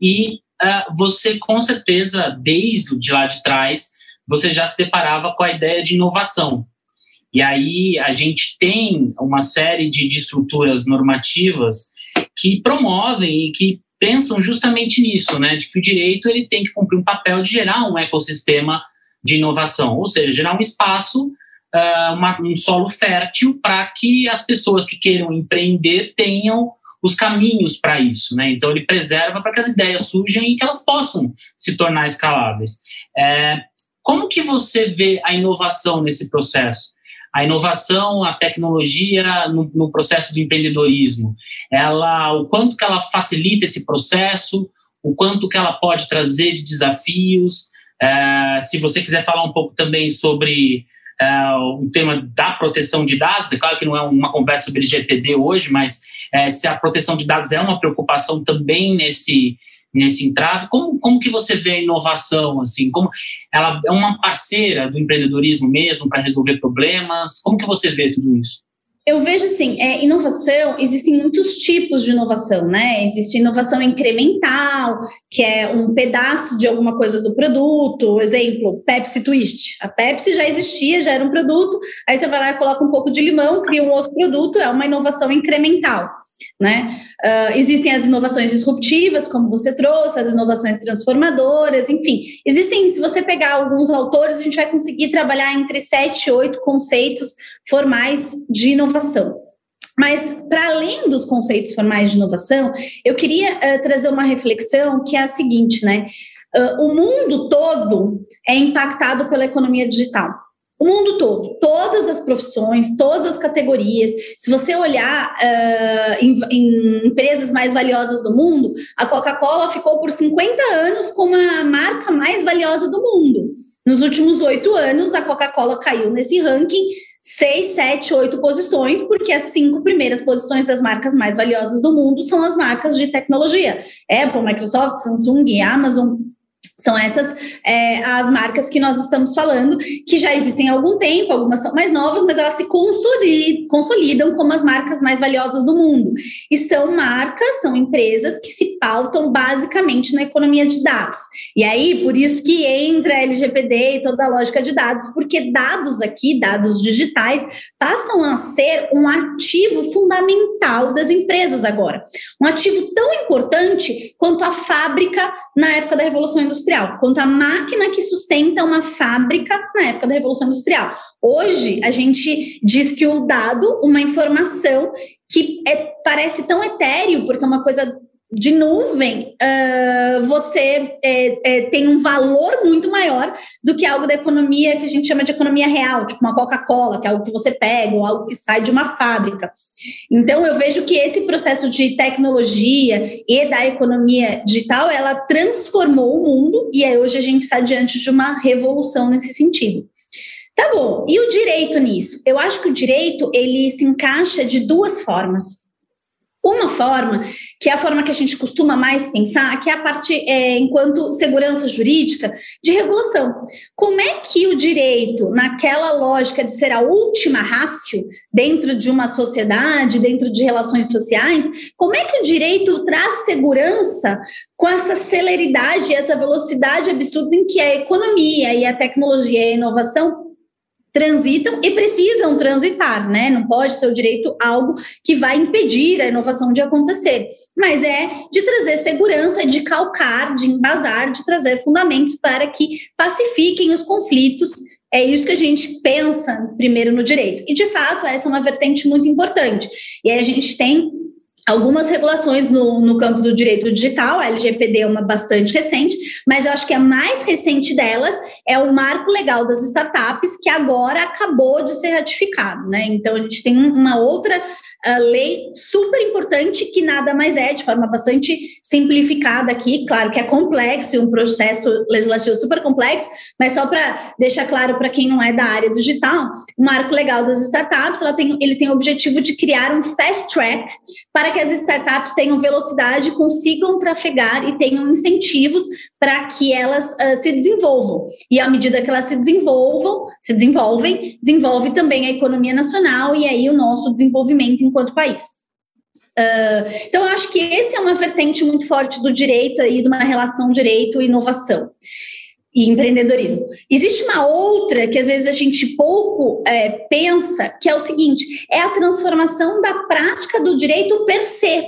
E uh, você, com certeza, desde de lá de trás, você já se deparava com a ideia de inovação. E aí a gente tem uma série de, de estruturas normativas que promovem e que pensam justamente nisso, né, de que o direito ele tem que cumprir um papel de gerar um ecossistema de inovação, ou seja, gerar um espaço, uh, uma, um solo fértil para que as pessoas que queiram empreender tenham os caminhos para isso, né? Então ele preserva para que as ideias surjam e que elas possam se tornar escaláveis. É, como que você vê a inovação nesse processo? A inovação, a tecnologia no, no processo do empreendedorismo, ela, o quanto que ela facilita esse processo, o quanto que ela pode trazer de desafios, é, se você quiser falar um pouco também sobre é, o tema da proteção de dados, é claro que não é uma conversa sobre GPD hoje, mas é, se a proteção de dados é uma preocupação também nesse nesse entrave, como, como que você vê a inovação, assim, como ela é uma parceira do empreendedorismo mesmo para resolver problemas, como que você vê tudo isso? Eu vejo assim, é, inovação, existem muitos tipos de inovação, né? Existe inovação incremental, que é um pedaço de alguma coisa do produto, exemplo, Pepsi Twist. A Pepsi já existia, já era um produto, aí você vai lá e coloca um pouco de limão, cria um outro produto, é uma inovação incremental. Né? Uh, existem as inovações disruptivas, como você trouxe, as inovações transformadoras, enfim. Existem, se você pegar alguns autores, a gente vai conseguir trabalhar entre sete e oito conceitos formais de inovação. Mas, para além dos conceitos formais de inovação, eu queria uh, trazer uma reflexão que é a seguinte, né? Uh, o mundo todo é impactado pela economia digital. O mundo todo, todas as profissões, todas as categorias. Se você olhar uh, em, em, empresas mais valiosas do mundo, a Coca-Cola ficou por 50 anos como a marca mais valiosa do mundo. Nos últimos oito anos, a Coca-Cola caiu nesse ranking seis, sete, oito posições, porque as cinco primeiras posições das marcas mais valiosas do mundo são as marcas de tecnologia: Apple, Microsoft, Samsung, Amazon, são essas é, as marcas que nós estamos falando, que já existem há algum tempo, algumas são mais novas, mas elas se consolidam, como as marcas mais valiosas do mundo. E são marcas, são empresas que se pautam basicamente na economia de dados. E aí, por isso que entra a LGPD e toda a lógica de dados, porque dados aqui, dados digitais, passam a ser um ativo fundamental das empresas agora. Um ativo tão importante quanto a fábrica na época da Revolução Industrial Industrial, quanto a máquina que sustenta uma fábrica na época da Revolução Industrial. Hoje, a gente diz que o dado, uma informação que é, parece tão etéreo, porque é uma coisa de nuvem, uh, você é, é, tem um valor muito maior do que algo da economia que a gente chama de economia real, tipo uma Coca-Cola, que é algo que você pega, ou algo que sai de uma fábrica. Então, eu vejo que esse processo de tecnologia e da economia digital, ela transformou o mundo, e aí hoje a gente está diante de uma revolução nesse sentido. Tá bom, e o direito nisso? Eu acho que o direito, ele se encaixa de duas formas. Uma forma, que é a forma que a gente costuma mais pensar, que é a parte, é, enquanto segurança jurídica, de regulação. Como é que o direito, naquela lógica de ser a última rácio dentro de uma sociedade, dentro de relações sociais, como é que o direito traz segurança com essa celeridade, essa velocidade absurda em que a economia e a tecnologia e a inovação transitam e precisam transitar, né? Não pode ser o direito algo que vai impedir a inovação de acontecer, mas é de trazer segurança, de calcar, de embasar, de trazer fundamentos para que pacifiquem os conflitos. É isso que a gente pensa primeiro no direito. E, de fato, essa é uma vertente muito importante. E aí a gente tem algumas regulações no, no campo do direito digital, a LGPD é uma bastante recente, mas eu acho que a mais recente delas é o marco legal das startups, que agora acabou de ser ratificado, né? Então a gente tem uma outra uh, lei super importante que nada mais é, de forma bastante simplificada aqui, claro que é complexo, um processo legislativo super complexo, mas só para deixar claro para quem não é da área digital, o marco legal das startups, tem, ele tem o objetivo de criar um fast track para que as startups tenham velocidade, consigam trafegar e tenham incentivos para que elas uh, se desenvolvam. E à medida que elas se desenvolvam, se desenvolvem, desenvolve também a economia nacional e aí o nosso desenvolvimento enquanto país. Uh, então, acho que esse é uma vertente muito forte do direito aí, de uma relação direito e inovação e empreendedorismo. Existe uma outra que às vezes a gente pouco é, pensa, que é o seguinte: é a transformação da prática do direito per se.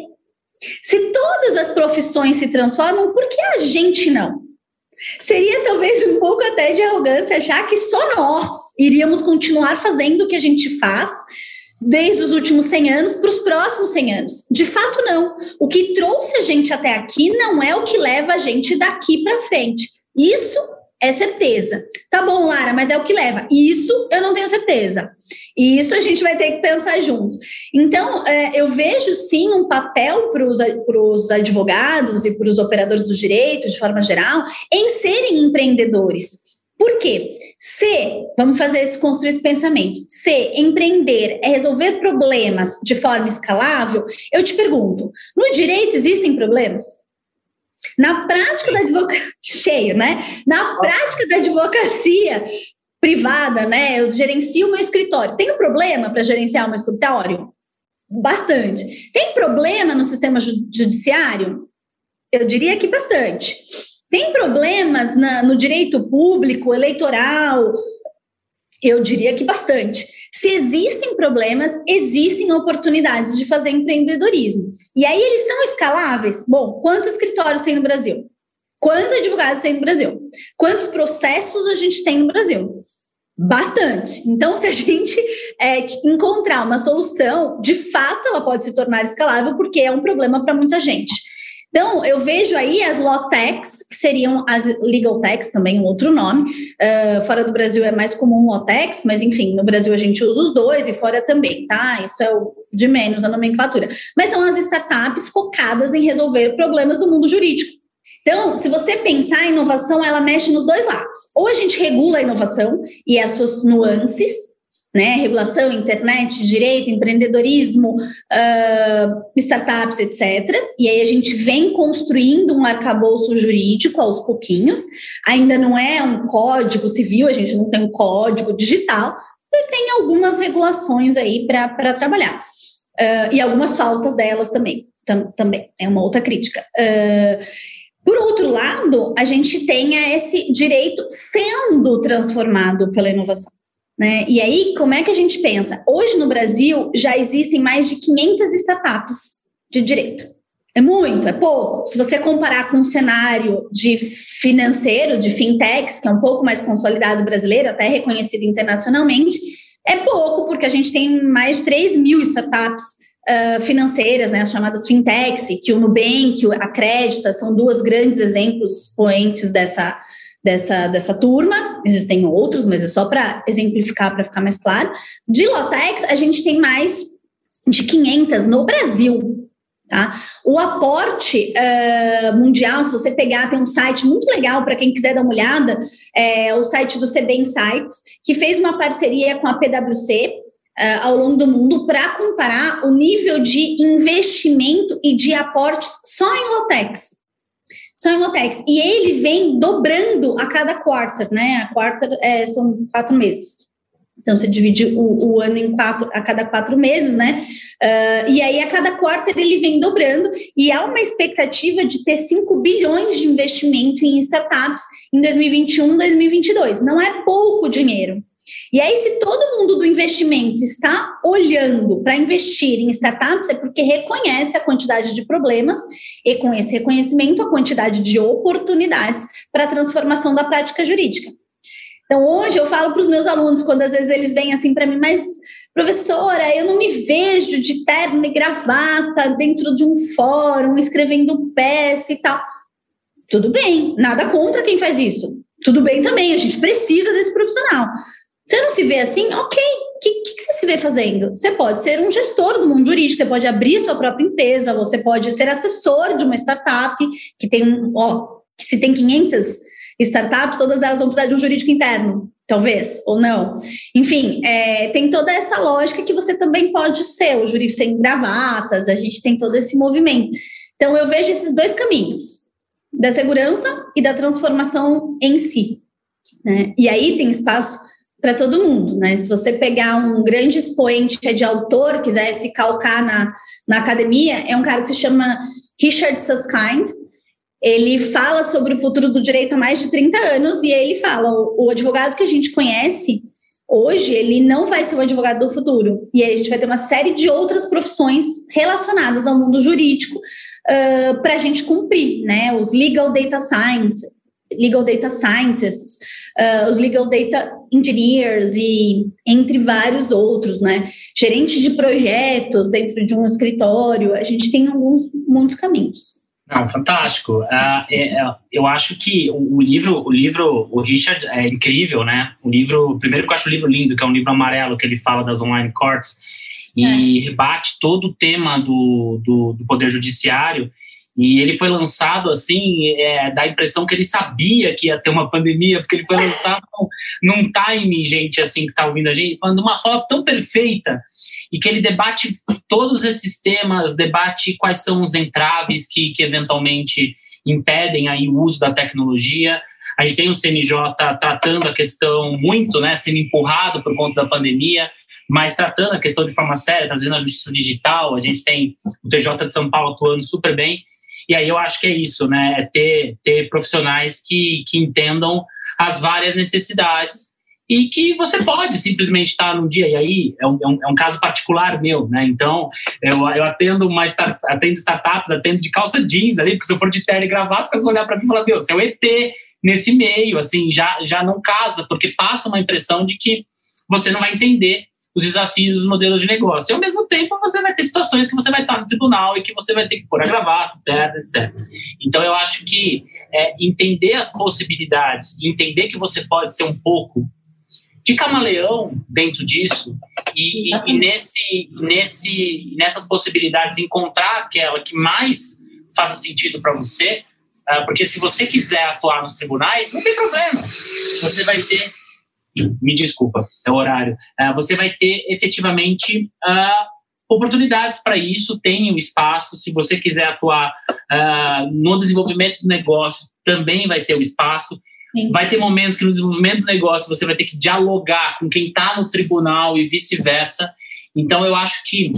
Se todas as profissões se transformam, por que a gente não? Seria talvez um pouco até de arrogância achar que só nós iríamos continuar fazendo o que a gente faz desde os últimos 100 anos para os próximos 100 anos. De fato, não. O que trouxe a gente até aqui não é o que leva a gente daqui para frente. Isso é certeza. Tá bom, Lara, mas é o que leva. Isso eu não tenho certeza. E isso a gente vai ter que pensar juntos. Então, é, eu vejo sim um papel para os advogados e para os operadores do direito, de forma geral, em serem empreendedores. Por quê? Se, vamos fazer esse, construir esse pensamento, se empreender é resolver problemas de forma escalável, eu te pergunto: no direito existem problemas? Na prática da advocacia, cheio, né? Na prática da advocacia privada, né? Eu gerencio meu escritório. Tem um problema para gerenciar o meu escritório? Bastante. Tem problema no sistema judiciário? Eu diria que bastante. Tem problemas na, no direito público, eleitoral? Eu diria que bastante. Se existem problemas, existem oportunidades de fazer empreendedorismo. E aí eles são escaláveis? Bom, quantos escritórios tem no Brasil? Quantos advogados tem no Brasil? Quantos processos a gente tem no Brasil? Bastante. Então, se a gente é, encontrar uma solução, de fato ela pode se tornar escalável, porque é um problema para muita gente. Então, eu vejo aí as law techs, que seriam as legal techs, também um outro nome. Uh, fora do Brasil é mais comum law techs, mas enfim, no Brasil a gente usa os dois e fora também, tá? Isso é o de menos a nomenclatura. Mas são as startups focadas em resolver problemas do mundo jurídico. Então, se você pensar a inovação, ela mexe nos dois lados. Ou a gente regula a inovação e as suas nuances, né? Regulação, internet, direito, empreendedorismo, uh, startups, etc. E aí a gente vem construindo um arcabouço jurídico aos pouquinhos. Ainda não é um código civil, a gente não tem um código digital, mas tem algumas regulações aí para trabalhar. Uh, e algumas faltas delas também. Tam, também é uma outra crítica. Uh, por outro lado, a gente tem esse direito sendo transformado pela inovação. Né? E aí, como é que a gente pensa? Hoje no Brasil já existem mais de 500 startups de direito. É muito, é pouco. Se você comparar com o cenário de financeiro, de fintechs, que é um pouco mais consolidado brasileiro, até reconhecido internacionalmente, é pouco, porque a gente tem mais de 3 mil startups uh, financeiras, né, as chamadas fintechs, que o Nubank, a Crédita, são duas grandes exemplos poentes dessa, dessa, dessa turma. Existem outros, mas é só para exemplificar, para ficar mais claro. De Lotex, a gente tem mais de 500 no Brasil. Tá? O aporte uh, mundial, se você pegar, tem um site muito legal para quem quiser dar uma olhada, é o site do CB Insights, que fez uma parceria com a PwC uh, ao longo do mundo para comparar o nível de investimento e de aportes só em Lotex. Só em Lotex. E ele vem dobrando a cada quarter, né? A quarter é, são quatro meses. Então, você divide o, o, ano em quatro, a cada quatro meses, né? Uh, e aí, a cada quarter, ele vem dobrando, e há uma expectativa de ter 5 bilhões de investimento em startups em 2021, 2022. Não é pouco dinheiro. E aí, se todo mundo do investimento está olhando para investir em startups, é porque reconhece a quantidade de problemas e, com esse reconhecimento, a quantidade de oportunidades para a transformação da prática jurídica. Então, hoje eu falo para os meus alunos, quando às vezes eles vêm assim para mim, mas professora, eu não me vejo de terno e gravata dentro de um fórum, escrevendo peça e tal. Tudo bem, nada contra quem faz isso. Tudo bem também, a gente precisa desse profissional. Você não se vê assim? Ok. O que, que, você se vê fazendo? Você pode ser um gestor do mundo jurídico, você pode abrir sua própria empresa, você pode ser assessor de uma startup que tem um, ó, se tem 500 startups, todas elas vão precisar de um jurídico interno, talvez, ou não. Enfim, é, tem toda essa lógica que você também pode ser o jurídico sem gravatas, a gente tem todo esse movimento. Então, eu vejo esses dois caminhos, da segurança e da transformação em si. Né? E aí tem espaço para todo mundo, né? Se você pegar um grande expoente de autor, quiser se calcar na, na academia, é um cara que se chama Richard Susskind, ele fala sobre o futuro do direito há mais de 30 anos e ele fala: o, o advogado que a gente conhece hoje, ele não vai ser o advogado do futuro. E aí a gente vai ter uma série de outras profissões relacionadas ao mundo jurídico uh, para a gente cumprir, né? Os legal data science, legal data scientists, uh, os legal data engineers e entre vários outros, né? Gerente de projetos dentro de um escritório, a gente tem alguns muitos caminhos. Não, fantástico. Uh, eu acho que o, o, livro, o livro, o Richard é incrível, né? O livro, primeiro que eu acho o livro lindo, que é um livro amarelo que ele fala das online courts e é. rebate todo o tema do, do, do, poder judiciário. E ele foi lançado assim, é, dá a impressão que ele sabia que ia ter uma pandemia, porque ele foi lançado num timing, gente, assim, que tá ouvindo a gente, de uma forma tão perfeita e que ele debate todos esses temas, debate quais são os entraves que, que eventualmente impedem aí o uso da tecnologia. A gente tem o CNJ tratando a questão muito, né, sendo empurrado por conta da pandemia, mas tratando a questão de forma séria, trazendo a justiça digital. A gente tem o TJ de São Paulo atuando super bem. E aí eu acho que é isso, né? É ter, ter profissionais que, que entendam as várias necessidades e que você pode simplesmente estar num dia, e aí é um, é um, é um caso particular meu, né? Então, eu, eu atendo start, atendo startups, atendo de calça jeans ali, porque se eu for de terno e caras vão olhar para mim e falar, meu, você é o ET nesse meio, assim, já, já não casa, porque passa uma impressão de que você não vai entender os desafios dos modelos de negócio. E ao mesmo tempo, você vai ter situações que você vai estar no tribunal e que você vai ter que pôr a gravata, etc. Então, eu acho que é, entender as possibilidades, entender que você pode ser um pouco de camaleão dentro disso e, e, e, nesse, nesse, nessas possibilidades encontrar aquela que mais faça sentido para você, uh, porque se você quiser atuar nos tribunais, não tem problema. Você vai ter, me desculpa, é o horário, uh, você vai ter efetivamente uh, oportunidades para isso, tem o espaço. Se você quiser atuar no desenvolvimento do negócio, também vai ter o espaço. Vai ter momentos que no desenvolvimento do negócio você vai ter que dialogar com quem está no tribunal e vice-versa. Então, eu acho que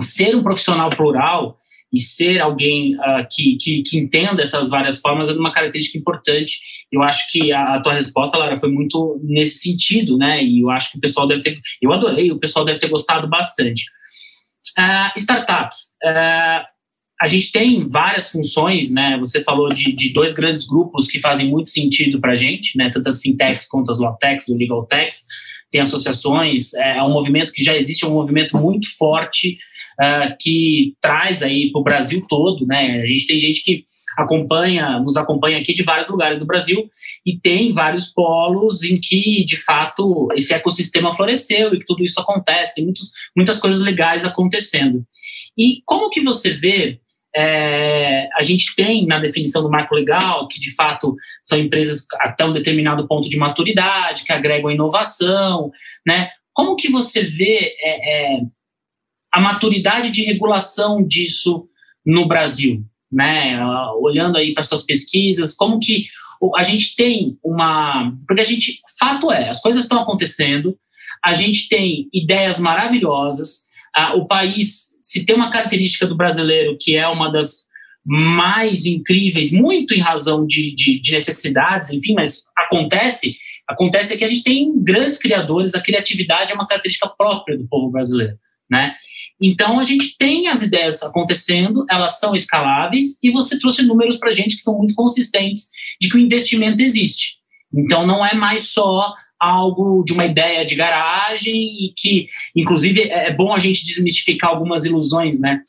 ser um profissional plural e ser alguém uh, que, que, que, entenda essas várias formas é uma característica importante. Eu acho que a, a, tua resposta, Lara, foi muito nesse sentido, né? E eu acho que o pessoal deve ter. Eu adorei, o pessoal deve ter gostado bastante. Uh, startups. Uh, a gente tem várias funções, né? Você falou de, de dois grandes grupos que fazem muito sentido para a gente, né? Tanto as fintechs quanto as lawtechs, o legaltechs. Tem associações, é, é um movimento que já existe, é um movimento muito forte uh, que traz aí para o Brasil todo, né? A gente tem gente que acompanha, nos acompanha aqui de vários lugares do Brasil e tem vários polos em que, de fato, esse ecossistema floresceu e que tudo isso acontece, tem muitos, muitas coisas legais acontecendo. E como que você vê é, a gente tem na definição do marco legal que, de fato, são empresas até um determinado ponto de maturidade, que agregam inovação, né? Como que você vê é, é, a maturidade de regulação disso no Brasil? Né? Olhando aí para suas pesquisas, como que a gente tem uma. Porque a gente. Fato é, as coisas estão acontecendo, a gente tem ideias maravilhosas, o país, se tem uma característica do brasileiro que é uma das mais incríveis, muito em razão de, de, de necessidades, enfim, mas acontece, acontece que a gente tem grandes criadores, a criatividade é uma característica própria do povo brasileiro, né? Então a gente tem as ideias acontecendo, elas são escaláveis e você trouxe números para a gente que são muito consistentes de que o investimento existe. Então não é mais só algo de uma ideia de garagem e que, inclusive, é, é bom a gente desmistificar algumas ilusões, né?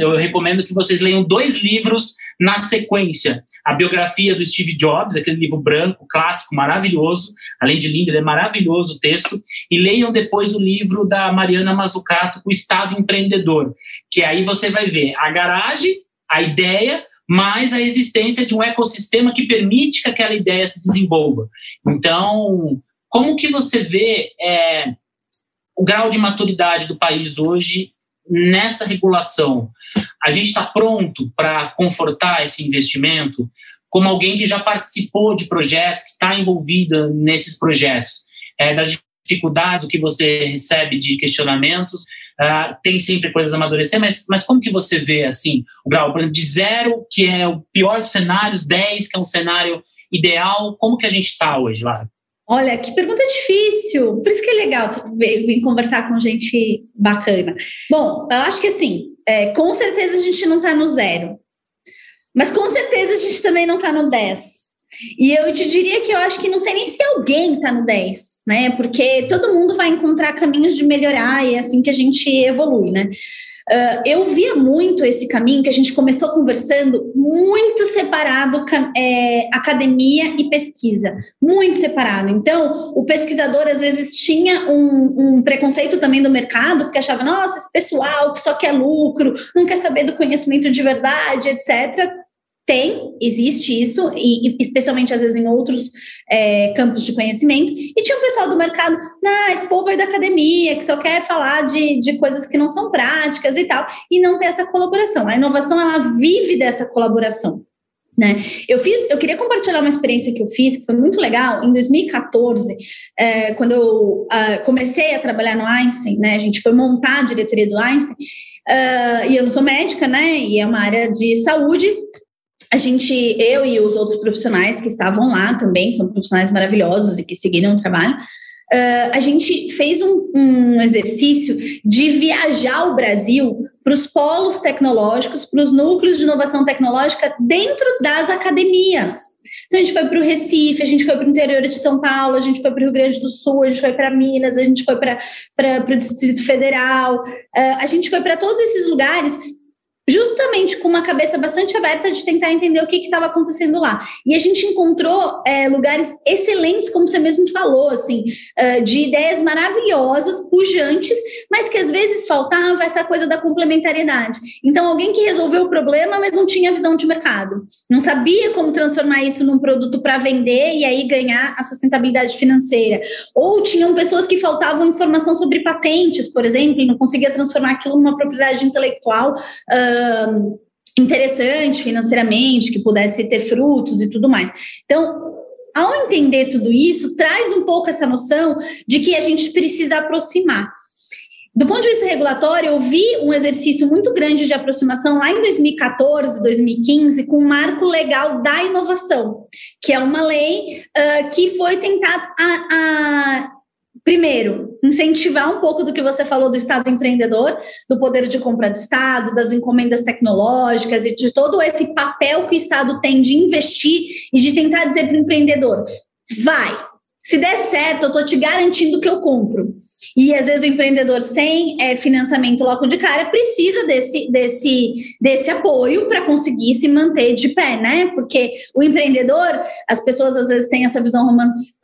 Eu recomendo que vocês leiam dois livros na sequência. A biografia do Steve Jobs, aquele livro branco, clássico, maravilhoso, além de lindo, ele é maravilhoso o texto, e leiam depois o livro da Mariana Mazzucato, O Estado Empreendedor, que aí você vai ver a garagem, a ideia, mais a existência de um ecossistema que permite que aquela ideia se desenvolva. Então, como que você vê é, o grau de maturidade do país hoje nessa regulação? A gente está pronto para confortar esse investimento? Como alguém que já participou de projetos, que está envolvida nesses projetos, é, das dificuldades, o que você recebe de questionamentos, uh, tem sempre coisas a amadurecer, mas, mas como que você vê assim o grau, por exemplo, de zero, que é o pior dos cenários, 10, que é um cenário ideal, como que a gente está hoje lá? Olha, que pergunta difícil. Por isso que é legal vir conversar com gente bacana. Bom, eu acho que assim, é, com certeza a gente não está no zero. Mas com certeza a gente também não está no 10. E eu te diria que eu acho que não sei nem se alguém está no 10, né? Porque todo mundo vai encontrar caminhos de melhorar e é assim que a gente evolui, né? Uh, eu via muito esse caminho que a gente começou conversando, muito separado é, academia e pesquisa, muito separado. Então, o pesquisador às vezes tinha um, um, preconceito também do mercado, porque achava, nossa, esse pessoal que só quer lucro, não quer saber do conhecimento de verdade, etc. Tem, existe isso, e, especialmente às vezes em outros é, campos de conhecimento. E tinha um pessoal do mercado, não, esse povo aí da academia, que só quer falar de, de coisas que não são práticas e tal, e não ter essa colaboração. A inovação, ela vive dessa colaboração. Né? Eu fiz, eu queria compartilhar uma experiência que eu fiz que foi muito legal. Em 2014, é, quando eu uh, comecei a trabalhar no Einstein, né, a gente foi montar a diretoria do Einstein, uh, e eu não sou médica, né? E é uma área de saúde a gente, eu e os outros profissionais que estavam lá também, são profissionais maravilhosos e que seguiram o trabalho, uh, a gente fez um, um, exercício de viajar o Brasil para os polos tecnológicos, para os núcleos de inovação tecnológica dentro das academias. Então, a gente foi para o Recife, a gente foi para o interior de São Paulo, a gente foi para o Rio Grande do Sul, a gente foi para Minas, a gente foi para o Distrito Federal, uh, a gente foi para todos esses lugares justamente com uma cabeça bastante aberta de tentar entender o que estava acontecendo lá. E a gente encontrou é, lugares excelentes, como você mesmo falou, assim, uh, de ideias maravilhosas, pujantes, mas que às vezes faltava essa coisa da complementariedade. Então, alguém que resolveu o problema, mas não tinha visão de mercado, não sabia como transformar isso num produto para vender e aí ganhar a sustentabilidade financeira. Ou tinham pessoas que faltavam informação sobre patentes, por exemplo, e não conseguia transformar aquilo numa propriedade intelectual. Uh, interessante financeiramente, que pudesse ter frutos e tudo mais. Então, ao entender tudo isso, traz um pouco essa noção de que a gente precisa aproximar. Do ponto de vista regulatório, eu vi um exercício muito grande de aproximação lá em 2014, 2015, com o marco legal da inovação, que é uma lei uh, que foi tentar a, a primeiro, incentivar um pouco do que você falou do Estado empreendedor, do poder de compra do Estado, das encomendas tecnológicas e de todo esse papel que o Estado tem de investir e de tentar dizer para o empreendedor: vai, se der certo, eu estou te garantindo que eu compro. E às vezes o empreendedor sem é, financiamento logo de cara precisa desse, desse, desse apoio para conseguir se manter de pé, né? Porque o empreendedor, as pessoas às vezes têm essa visão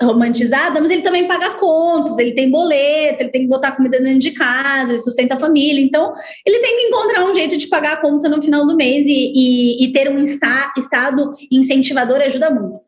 romantizada, mas ele também paga contas, ele tem boleto, ele tem que botar comida dentro de casa, ele sustenta a família. Então, ele tem que encontrar um jeito de pagar a conta no final do mês e, e, e ter um está, estado incentivador ajuda muito.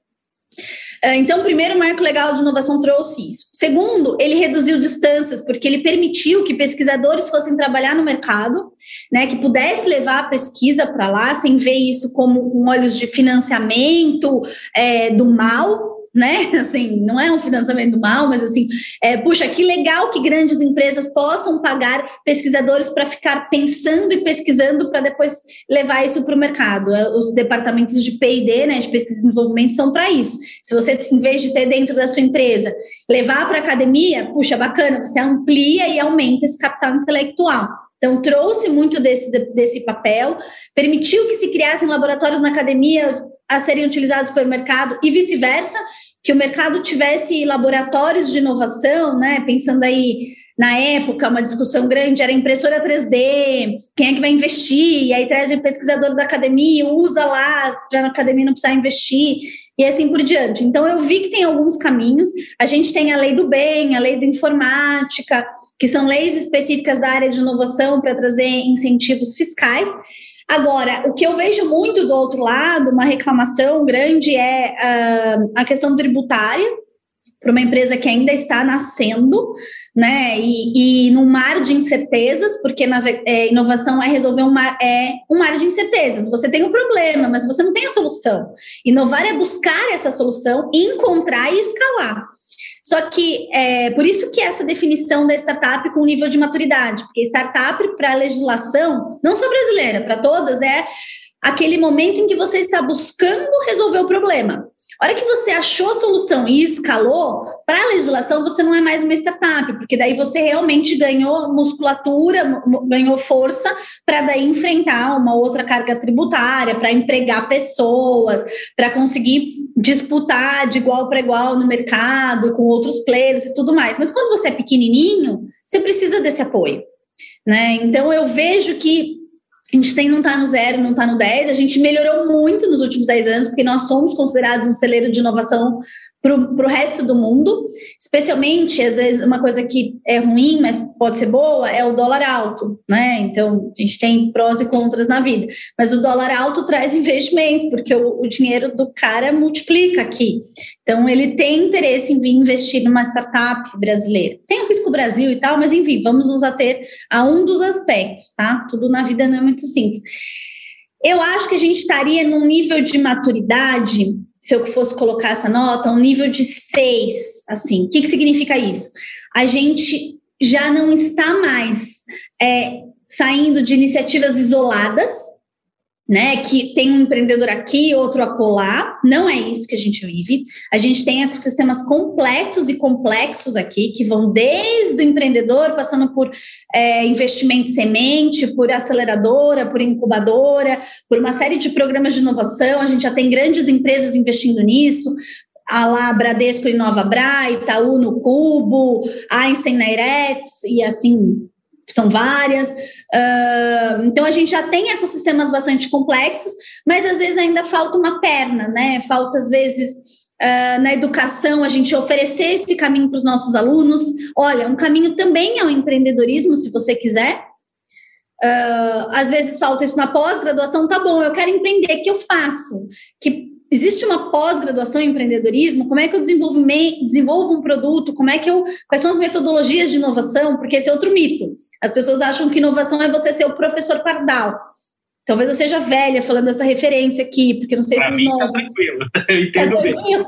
É, então, o primeiro marco legal de inovação trouxe isso. Segundo, ele reduziu distâncias, porque ele permitiu que pesquisadores fossem trabalhar no mercado, né, que pudesse levar a pesquisa para lá, sem ver isso como com olhos de financiamento é, do mal, né? Assim, não é um financiamento mal, mas assim, é, puxa, que legal que grandes empresas possam pagar pesquisadores para ficar pensando e pesquisando para depois levar isso para o mercado. É, os departamentos de P&D, né, de pesquisa e desenvolvimento, são para isso. Se você, em vez de ter dentro da sua empresa, levar para a academia, puxa, bacana, você amplia e aumenta esse capital intelectual. Então, trouxe muito desse, desse papel, permitiu que se criassem laboratórios na academia a serem utilizados pelo mercado e vice-versa, que o mercado tivesse laboratórios de inovação, né? Pensando aí na época, uma discussão grande era impressora 3D, quem é que vai investir? E aí traz o pesquisador da academia, usa lá, já na academia não precisa investir, e assim por diante. Então, eu vi que tem alguns caminhos. A gente tem a lei do bem, a lei da informática, que são leis específicas da área de inovação para trazer incentivos fiscais. Agora, o que eu vejo muito do outro lado, uma reclamação grande, é uh, a questão tributária para uma empresa que ainda está nascendo, né? E, e num mar de incertezas, porque na é, inovação é resolver um mar, é um mar de incertezas. Você tem um problema, mas você não tem a solução. Inovar é buscar essa solução, encontrar e escalar. Só que é por isso que essa definição da startup com nível de maturidade, porque startup para a legislação, não só brasileira, para todas, é aquele momento em que você está buscando resolver o problema. A hora que você achou a solução e escalou, para a legislação você não é mais uma startup, porque daí você realmente ganhou musculatura, ganhou força para daí enfrentar uma outra carga tributária, para empregar pessoas, para conseguir disputar de igual para igual no mercado com outros players e tudo mais. Mas quando você é pequenininho, você precisa desse apoio. Né? Então eu vejo que a gente tem não está no zero, não está no 10. A gente melhorou muito nos últimos 10 anos, porque nós somos considerados um celeiro de inovação para o resto do mundo. Especialmente, às vezes, uma coisa que é ruim, mas pode ser boa, é o dólar alto, né? Então, a gente tem prós e contras na vida. Mas o dólar alto traz investimento, porque o, o dinheiro do cara multiplica aqui. Então, ele tem interesse em vir investir numa startup brasileira. Tem o risco Brasil e tal, mas enfim, vamos nos ater a um dos aspectos, tá? Tudo na vida não é muito simples. Eu acho que a gente estaria num nível de maturidade, se eu fosse colocar essa nota, um nível de seis, assim. O que, que significa isso? A gente já não está mais é, saindo de iniciativas isoladas, né, que tem um empreendedor aqui, outro acolá. Não é isso que a gente vive. A gente tem ecossistemas completos e complexos aqui, que vão desde o empreendedor, passando por é, investimento em semente, por aceleradora, por incubadora, por uma série de programas de inovação. A gente já tem grandes empresas investindo nisso, a lá Bradesco Inova Bra, Itaú no Cubo, Einstein na Eretz, e assim são várias. Uh, então a gente já tem ecossistemas bastante complexos, mas às vezes ainda falta uma perna, né? Falta às vezes uh, na educação a gente oferecer esse caminho para os nossos alunos. Olha, um caminho também é o empreendedorismo, se você quiser. Uh, às vezes falta isso na pós-graduação, tá bom, eu quero empreender, que eu faço? Que existe uma pós-graduação em empreendedorismo? Como é que eu desenvolvo um produto? Como é que eu, quais são as metodologias de inovação? Porque esse é outro mito. As pessoas acham que inovação é você ser o professor Pardal. Talvez eu seja velha falando essa referência aqui, porque não sei pra se os tá novos. Tá tranquilo, eu entendo tá bem.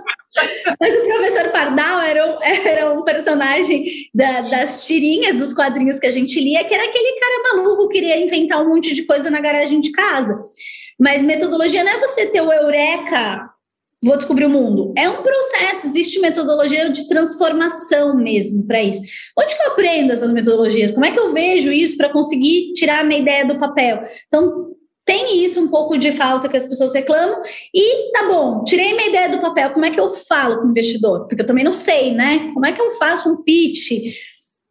Mas o professor Pardal era um, era um personagem da, das tirinhas dos quadrinhos que a gente lia, que era aquele cara maluco que queria inventar um monte de coisa na garagem de casa. Mas metodologia não é você ter o eureka, vou descobrir o mundo. É um processo, existe metodologia de transformação mesmo para isso. Onde que eu aprendo essas metodologias? Como é que eu vejo isso para conseguir tirar a minha ideia do papel? Então, tem isso um pouco de falta que as pessoas reclamam. E tá bom, tirei minha ideia do papel. Como é que eu falo com o investidor? Porque eu também não sei, né? Como é que eu faço um pitch?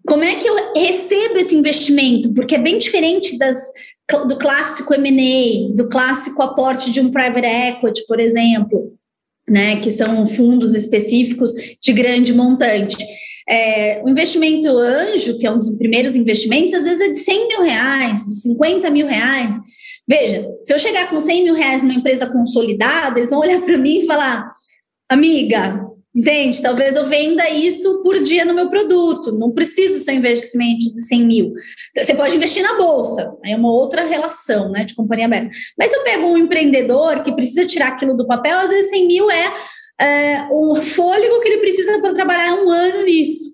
como é que eu recebo esse investimento? Porque é bem diferente das, do clássico M&A, do clássico aporte de um private equity, por exemplo, né, que são fundos específicos de grande montante. É, o investimento anjo, que é um dos primeiros investimentos, às vezes é de 100 mil reais, de 50 mil reais. Veja, se eu chegar com 100 mil reais numa empresa consolidada, eles vão olhar para mim e falar: amiga, entende? Talvez eu venda isso por dia no meu produto, não preciso ser um investimento de 100 mil. Você pode investir na bolsa, é uma outra relação né, de companhia aberta. Mas se eu pego um empreendedor que precisa tirar aquilo do papel, às vezes 100 mil é, é o fôlego que ele precisa para trabalhar um ano nisso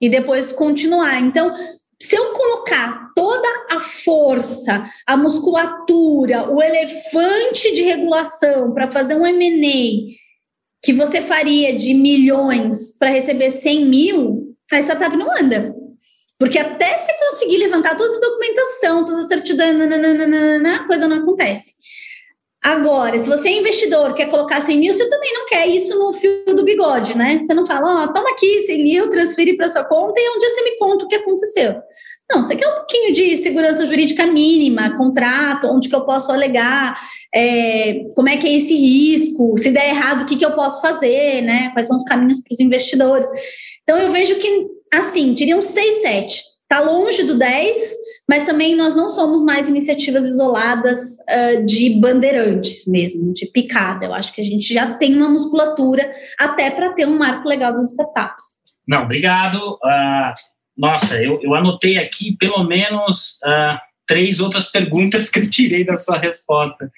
e depois continuar. Então, se eu colocar toda a força, a musculatura, o elefante de regulação para fazer um M&A que você faria de milhões para receber 100 mil, a startup não anda. Porque até você conseguir levantar toda a documentação, toda a certidão, nananana, coisa não acontece. Agora, se você é investidor, quer colocar 100 mil, você também não quer isso no fio do bigode, né? Você não fala, ó, oh, toma aqui 100 mil, transfere para sua conta e um dia você me conta o que aconteceu. Não, você quer um pouquinho de segurança jurídica mínima, contrato, onde que eu posso alegar, é, como é que é esse risco, se der errado, o que, que eu posso fazer, né? Quais são os caminhos para os investidores. Então, eu vejo que, assim, um 6, 7. Está longe do 10, mas também nós não somos mais iniciativas isoladas uh, de bandeirantes mesmo, de picada. Eu acho que a gente já tem uma musculatura até para ter um marco legal das startups. Não, obrigado. Uh, nossa, eu, eu anotei aqui pelo menos uh, três outras perguntas que eu tirei da sua resposta.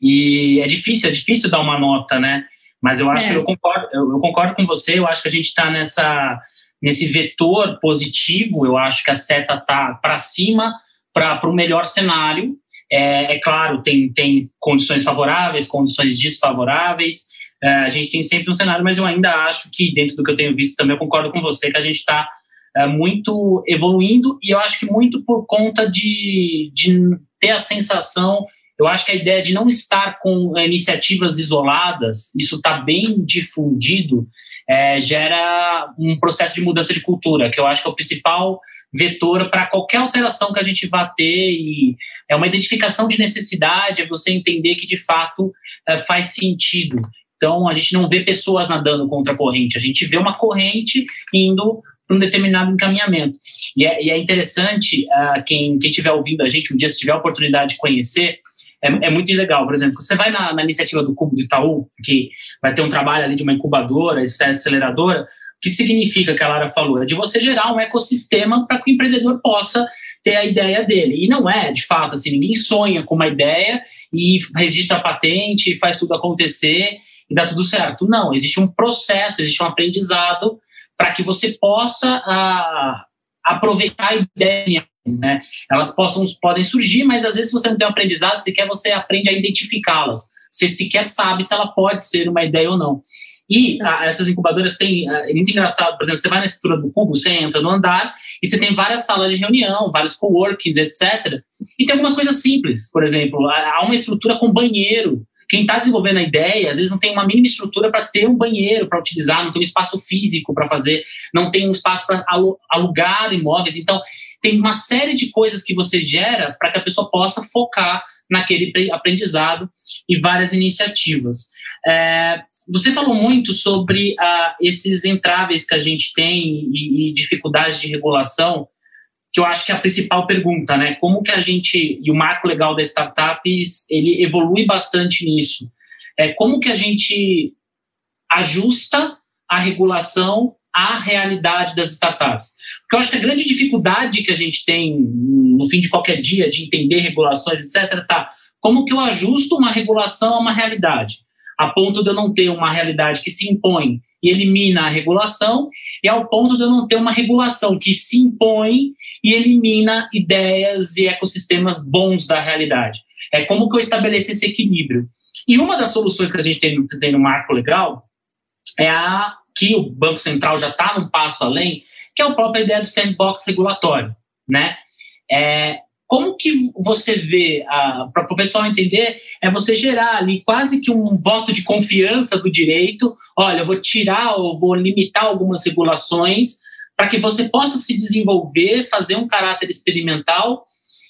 E é difícil, é difícil dar uma nota, né? Mas eu acho, é. eu, concordo, eu, eu, concordo com você, eu acho que a gente está nessa nesse vetor positivo, eu acho que a seta está para cima para o melhor cenário. É, é, claro, tem, tem condições favoráveis, condições desfavoráveis. É, a gente tem sempre um cenário, mas eu ainda acho que, dentro do que eu tenho visto também, eu concordo com você que a gente está é, muito evoluindo e eu acho que muito por conta de, de ter a sensação. Eu acho que a ideia de não estar com iniciativas isoladas, isso está bem difundido, é, gera um processo de mudança de cultura, que eu acho que é o principal vetor para qualquer alteração que a gente vá ter e é uma identificação de necessidade, é você entender que de fato é, faz sentido. Então a gente não vê pessoas nadando contra a corrente, a gente vê uma corrente indo para um determinado encaminhamento. E é, e é interessante, uh, quem estiver ouvindo a gente, um dia se tiver a oportunidade de conhecer, é, é muito legal. Por exemplo, você vai na, na, iniciativa do Cubo do Itaú, que vai ter um trabalho ali de uma incubadora, de aceleradora, o que significa que a Lara falou? É de você gerar um ecossistema para que o empreendedor possa ter a ideia dele. E não é, de fato, assim, ninguém sonha com uma ideia e registra a patente e faz tudo acontecer e dá tudo certo. Não, existe um processo, existe um aprendizado para que você possa ah, aproveitar ideias, né? Elas possam, podem surgir, mas às vezes você não tem um aprendizado, sequer você aprende a identificá-las. Você sequer sabe se ela pode ser uma ideia ou não. E a, ah, essas incubadoras têm, ah, é muito engraçado, por exemplo, você vai na estrutura do cubo, você entra no andar e você tem várias salas de reunião, vários coworkings, etc. E tem algumas coisas simples, por exemplo, há uma estrutura com banheiro, quem está desenvolvendo a ideia, às vezes não tem uma mínima estrutura para ter um banheiro para utilizar, não tem um espaço físico para fazer, não tem um espaço para alugar imóveis. Então, tem uma série de coisas que você gera para que a pessoa possa focar naquele aprendizado e várias iniciativas. É, você falou muito sobre ah, esses entraves que a gente tem e, e dificuldades de regulação que eu acho que é a principal pergunta, né? Como que a gente, e o marco legal das startups, ele evolui bastante nisso. É como que a gente ajusta a regulação à realidade das startups. Porque eu acho que a grande dificuldade que a gente tem no fim de qualquer dia de entender regulações, etc., tá como que eu ajusto uma regulação a uma realidade, a ponto de eu não ter uma realidade que se impõe e elimina a regulação, e ao ponto de eu não ter uma regulação que se impõe e elimina ideias e ecossistemas bons da realidade. É como que eu estabeleço esse equilíbrio. E uma das soluções que a gente tem, tem no marco legal é a que o Banco Central já está num passo além, que é a própria ideia do sandbox regulatório, né? É, como que você vê, para o pessoal entender, é você gerar ali quase que um voto de confiança do direito. Olha, eu vou tirar ou vou limitar algumas regulações para que você possa se desenvolver, fazer um caráter experimental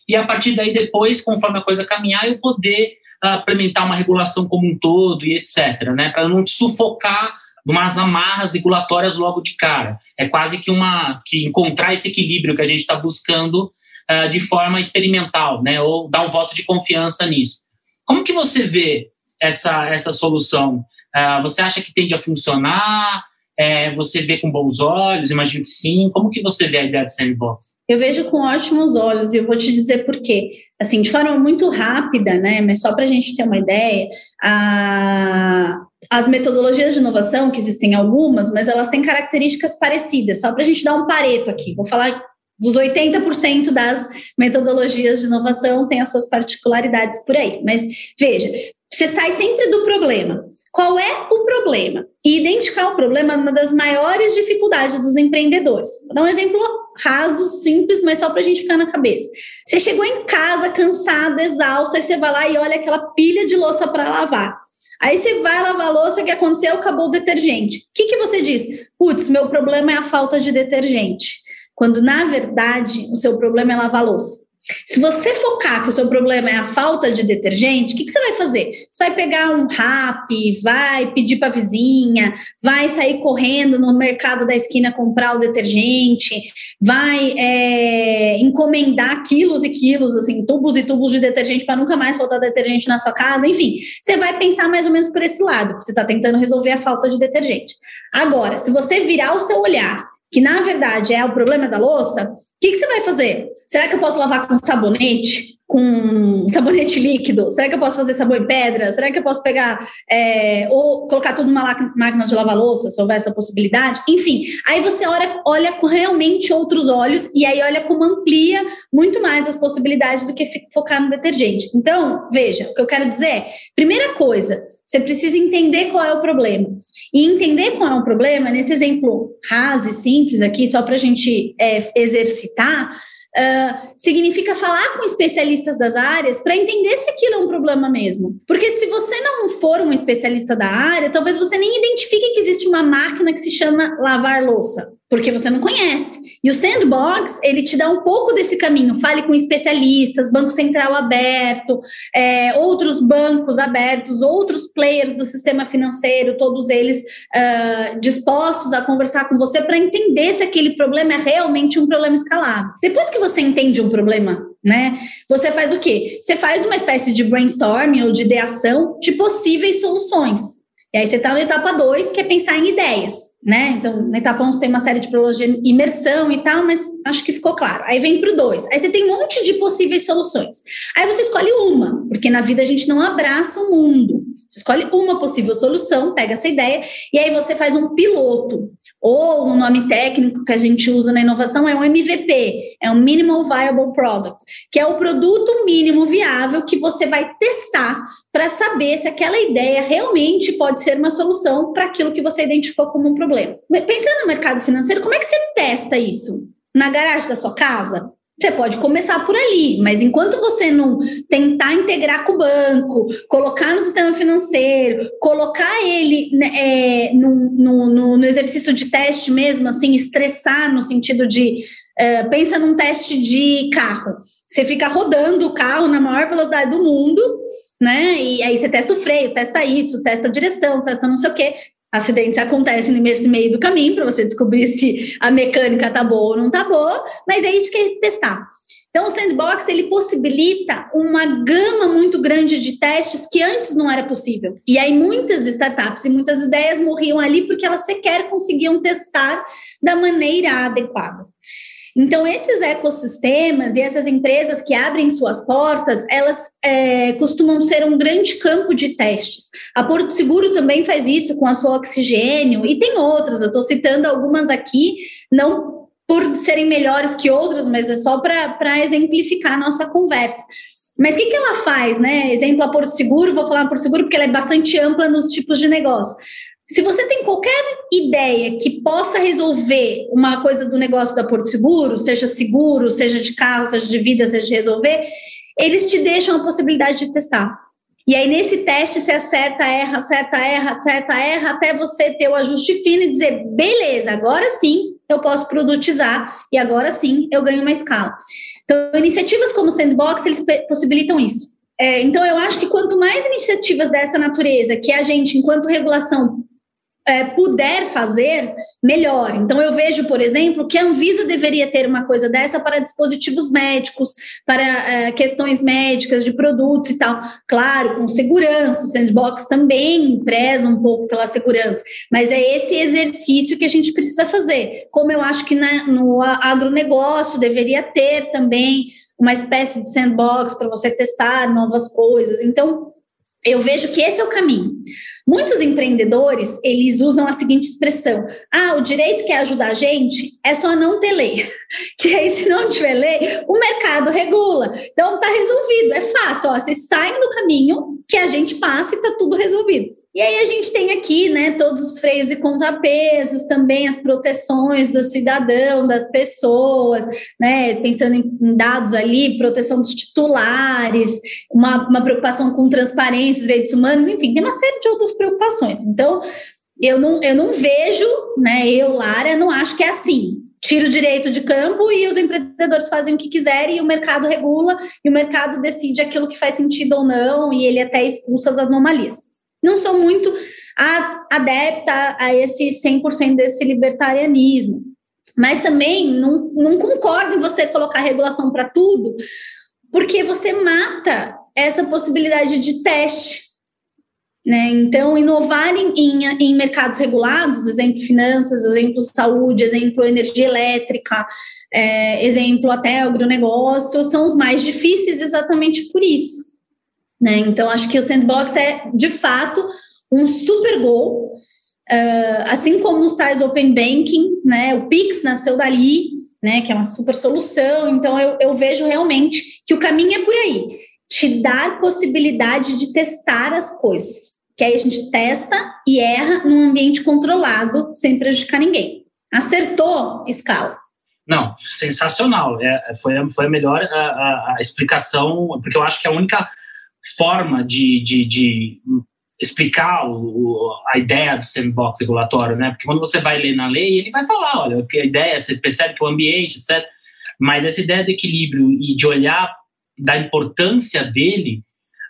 e a partir daí depois, conforme a coisa caminhar, eu poder uh, implementar uma regulação como um todo e etc, né, para não te sufocar umas amarras regulatórias logo de cara. É quase que uma que encontrar esse equilíbrio que a gente está buscando uh, de forma experimental, né, ou dar um voto de confiança nisso. Como que você vê essa essa solução? Uh, você acha que tende a funcionar? É, você vê com bons olhos? Imagino que sim. Como que você vê a ideia do sandbox? Eu vejo com ótimos olhos e eu vou te dizer por quê. Assim, de forma muito rápida, né? Mas só para a gente ter uma ideia, a, as metodologias de inovação, que existem algumas, mas elas têm características parecidas. Só para a gente dar um pareto aqui. Vou falar dos 80% das metodologias de inovação tem as suas particularidades por aí. Mas veja, você sai sempre do problema. Qual é o problema? E identificar o problema é uma das maiores dificuldades dos empreendedores. Vou dar um exemplo raso, simples, mas só para a gente ficar na cabeça. Você chegou em casa cansado, exausto, aí você vai lá e olha aquela pilha de louça para lavar. Aí você vai lavar a louça, o que aconteceu? Acabou o detergente. O que, que você diz? Putz, meu problema é a falta de detergente. Quando, na verdade, o seu problema é lavar a louça. Se você focar que o seu problema é a falta de detergente, o que, que, você vai fazer? Você vai pegar um rap, vai pedir para a vizinha, vai sair correndo no mercado da esquina comprar o detergente, vai é, encomendar quilos e quilos, assim, tubos e tubos de detergente para nunca mais faltar detergente na sua casa. Enfim, você vai pensar mais ou menos por esse lado, você está tentando resolver a falta de detergente. Agora, se você virar o seu olhar que na verdade é o problema da louça, o que, que, você vai fazer? Será que eu posso lavar com sabonete? Com sabonete líquido? Será que eu posso fazer sabão em pedra? Será que eu posso pegar é, ou colocar tudo numa máquina de lavar louça, se houver essa possibilidade? Enfim, aí você olha, olha com realmente outros olhos e aí olha como amplia muito mais as possibilidades do que focar no detergente. Então, veja, o que eu quero dizer é: primeira coisa, você precisa entender qual é o problema. E entender qual é o problema, nesse exemplo raso e simples aqui, só para a gente é, exercitar, uh, significa falar com especialistas das áreas para entender se aquilo é um problema mesmo. Porque se você não for um especialista da área, talvez você nem identifique que existe uma máquina que se chama lavar louça, porque você não conhece. E o Sandbox, ele te dá um pouco desse caminho. Fale com especialistas, Banco Central aberto, é, outros bancos abertos, outros players do sistema financeiro, todos eles uh, dispostos a conversar com você para entender se aquele problema é realmente um problema escalável. Depois que você entende um problema né? Você faz o quê? Você faz uma espécie de brainstorming ou de ideação de possíveis soluções. E aí você está na etapa 2, que é pensar em ideias né? Então, na etapa 1 tem uma série de problemas de imersão e tal, mas acho que ficou claro. Aí vem para o 2. Aí você tem um monte de possíveis soluções. Aí você escolhe uma, porque na vida a gente não abraça o mundo. Você escolhe uma possível solução, pega essa ideia, e aí você faz um piloto. Ou um nome técnico que a gente usa na inovação é um MVP, é um Minimal Viable Product, que é o produto mínimo viável que você vai testar para saber se aquela ideia realmente pode ser uma solução para aquilo que você identificou como um problema problema. Pensando no mercado financeiro, como é que você testa isso? Na garagem da sua casa? Você pode começar por ali, mas enquanto você não tentar integrar com o banco, colocar no sistema financeiro, colocar ele né, é, no, no, no, exercício de teste mesmo, assim, estressar no sentido de. É, pensa num teste de carro. Você fica rodando o carro na maior velocidade do mundo, né? E aí você testa o freio, testa isso, testa a direção, testa não sei o quê acidentes acontecem nesse meio do caminho para você descobrir se a mecânica tá boa ou não tá boa, mas é isso que é testar. Então, o sandbox ele possibilita uma gama muito grande de testes que antes não era possível. E aí muitas startups e muitas ideias morriam ali porque elas sequer conseguiam testar da maneira adequada. Então, esses ecossistemas e essas empresas que abrem suas portas, elas é, costumam ser um grande campo de testes. A Porto Seguro também faz isso com a sua oxigênio, e tem outras, eu estou citando algumas aqui, não por serem melhores que outras, mas é só para exemplificar a nossa conversa. Mas o que, que ela faz, né? Exemplo, a Porto Seguro, vou falar Porto Seguro porque ela é bastante ampla nos tipos de negócio. Se você tem qualquer ideia que possa resolver uma coisa do negócio da Porto Seguro, seja seguro, seja de carro, seja de vida, seja de resolver, eles te deixam a possibilidade de testar. E aí, nesse teste, você acerta, erra, acerta, erra, acerta, erra, até você ter o ajuste fino e dizer: beleza, agora sim, eu posso produtizar e agora sim eu ganho uma escala. Então, iniciativas como o Sandbox, eles possibilitam isso. É, então, eu acho que quanto mais iniciativas dessa natureza que a gente, enquanto regulação, é, puder fazer, melhor. Então, eu vejo, por exemplo, que a Anvisa deveria ter uma coisa dessa para dispositivos médicos, para é, questões médicas de produtos e tal. Claro, com segurança, o sandbox também preza um pouco pela segurança, mas é esse exercício que a gente precisa fazer. Como eu acho que na, no agronegócio deveria ter também uma espécie de sandbox para você testar novas coisas. Então, eu vejo que esse é o caminho. Muitos empreendedores, eles usam a seguinte expressão: "Ah, o direito quer ajudar a gente, é só não ter lei". Que aí se não tiver lei, o mercado regula. Então tá resolvido, é fácil, ó, vocês saem do caminho que a gente passa e tá tudo resolvido. E aí a gente tem aqui, né, todos os freios e contrapesos, também as proteções do cidadão, das pessoas, né, pensando em, dados ali, proteção dos titulares, uma, uma preocupação com transparência, direitos humanos, enfim, tem uma série de outras preocupações. Então, eu não, eu não vejo, né, eu, Lara, não acho que é assim. Tira o direito de campo e os empreendedores fazem o que quiserem e o mercado regula e o mercado decide aquilo que faz sentido ou não e ele até expulsa as anomalias. Não sou muito adepta a esse 100% desse libertarianismo, mas também não, não concordo em você colocar regulação para tudo, porque você mata essa possibilidade de teste. Né? Então, inovar em, em, em, mercados regulados, exemplo finanças, exemplo saúde, exemplo energia elétrica, é, exemplo até agronegócio, são os mais difíceis exatamente por isso. Né? Então, acho que o sandbox é, de fato, um super gol. Uh, assim como os tais open banking, né? O Pix nasceu dali, né? Que é uma super solução. Então, eu, eu vejo realmente que o caminho é por aí. Te dar possibilidade de testar as coisas. Que aí a gente testa e erra num ambiente controlado, sem prejudicar ninguém. Acertou, escala. Não, sensacional. É, foi, foi a melhor a, a, a explicação, porque eu acho que a única forma de, de, de explicar o, a ideia do sandbox regulatório, né? Porque quando você vai ler na lei, ele vai falar, olha, que a ideia, você percebe que o ambiente, etc. Mas essa ideia do equilíbrio e de olhar da importância dele,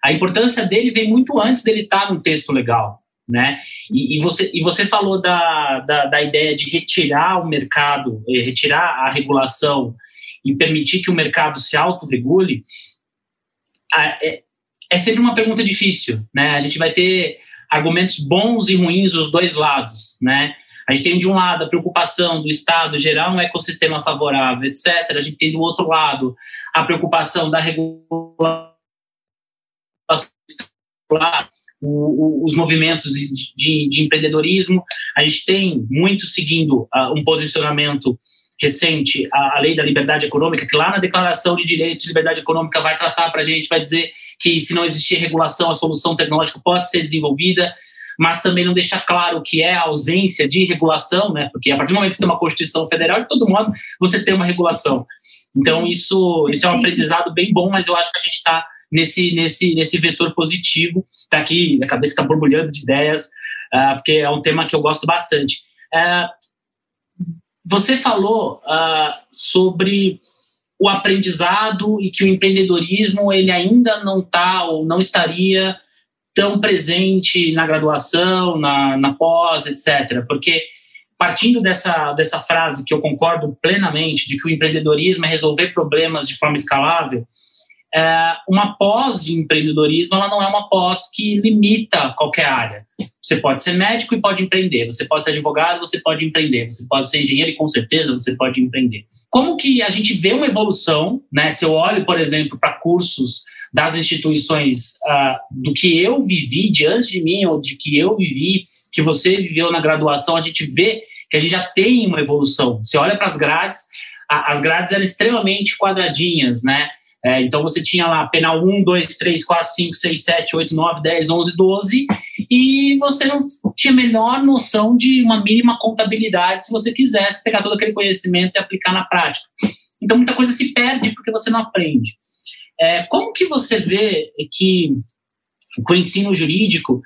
a importância dele vem muito antes dele estar no texto legal, né? E, e, você, e você falou da, da, da ideia de retirar o mercado, eh, retirar a regulação e permitir que o mercado se autorregule. É, é sempre uma pergunta difícil, né? A gente vai ter argumentos bons e ruins dos dois lados, né? A gente tem de um lado a preocupação do Estado gerar um ecossistema favorável, etc. A gente tem do outro lado a preocupação da regulação, os movimentos de, de, empreendedorismo. A gente tem muito seguindo uh, um posicionamento recente, a lei da liberdade econômica, que lá na Declaração de Direitos de Liberdade Econômica vai tratar para a gente, vai dizer que se não existir regulação, a solução tecnológica pode ser desenvolvida, mas também não deixa claro o que é a ausência de regulação, né? Porque a partir do momento que você tem uma Constituição Federal, de todo modo, você tem uma regulação. Então, isso, isso é um aprendizado bem bom, mas eu acho que a gente está nesse, nesse, nesse vetor positivo. Está aqui, a cabeça está borbulhando de ideias, uh, porque é um tema que eu gosto bastante. Uh, você falou uh, sobre o aprendizado e que o empreendedorismo ele ainda não está ou não estaria tão presente na graduação, na, na pós, etc. Porque partindo dessa, dessa frase que eu concordo plenamente de que o empreendedorismo é resolver problemas de forma escalável, é, uma pós de empreendedorismo ela não é uma pós que limita qualquer área. Você pode ser médico e pode empreender, você pode ser advogado, você pode empreender, você pode ser engenheiro e com certeza você pode empreender. Como que a gente vê uma evolução, né? Se eu olho, por exemplo, para cursos das instituições uh, do que eu vivi diante de mim ou de que eu vivi, que você viveu na graduação, a gente vê que a gente já tem uma evolução. Você olha para as grades, as grades eram extremamente quadradinhas, né? É, então você tinha lá penal 1, 2, 3, 4, 5, 6, 7, 8, 9, 10, 11, 12, e você não tinha a menor noção de uma mínima contabilidade se você quisesse pegar todo aquele conhecimento e aplicar na prática. Então muita coisa se perde porque você não aprende. É, como que você vê que o ensino jurídico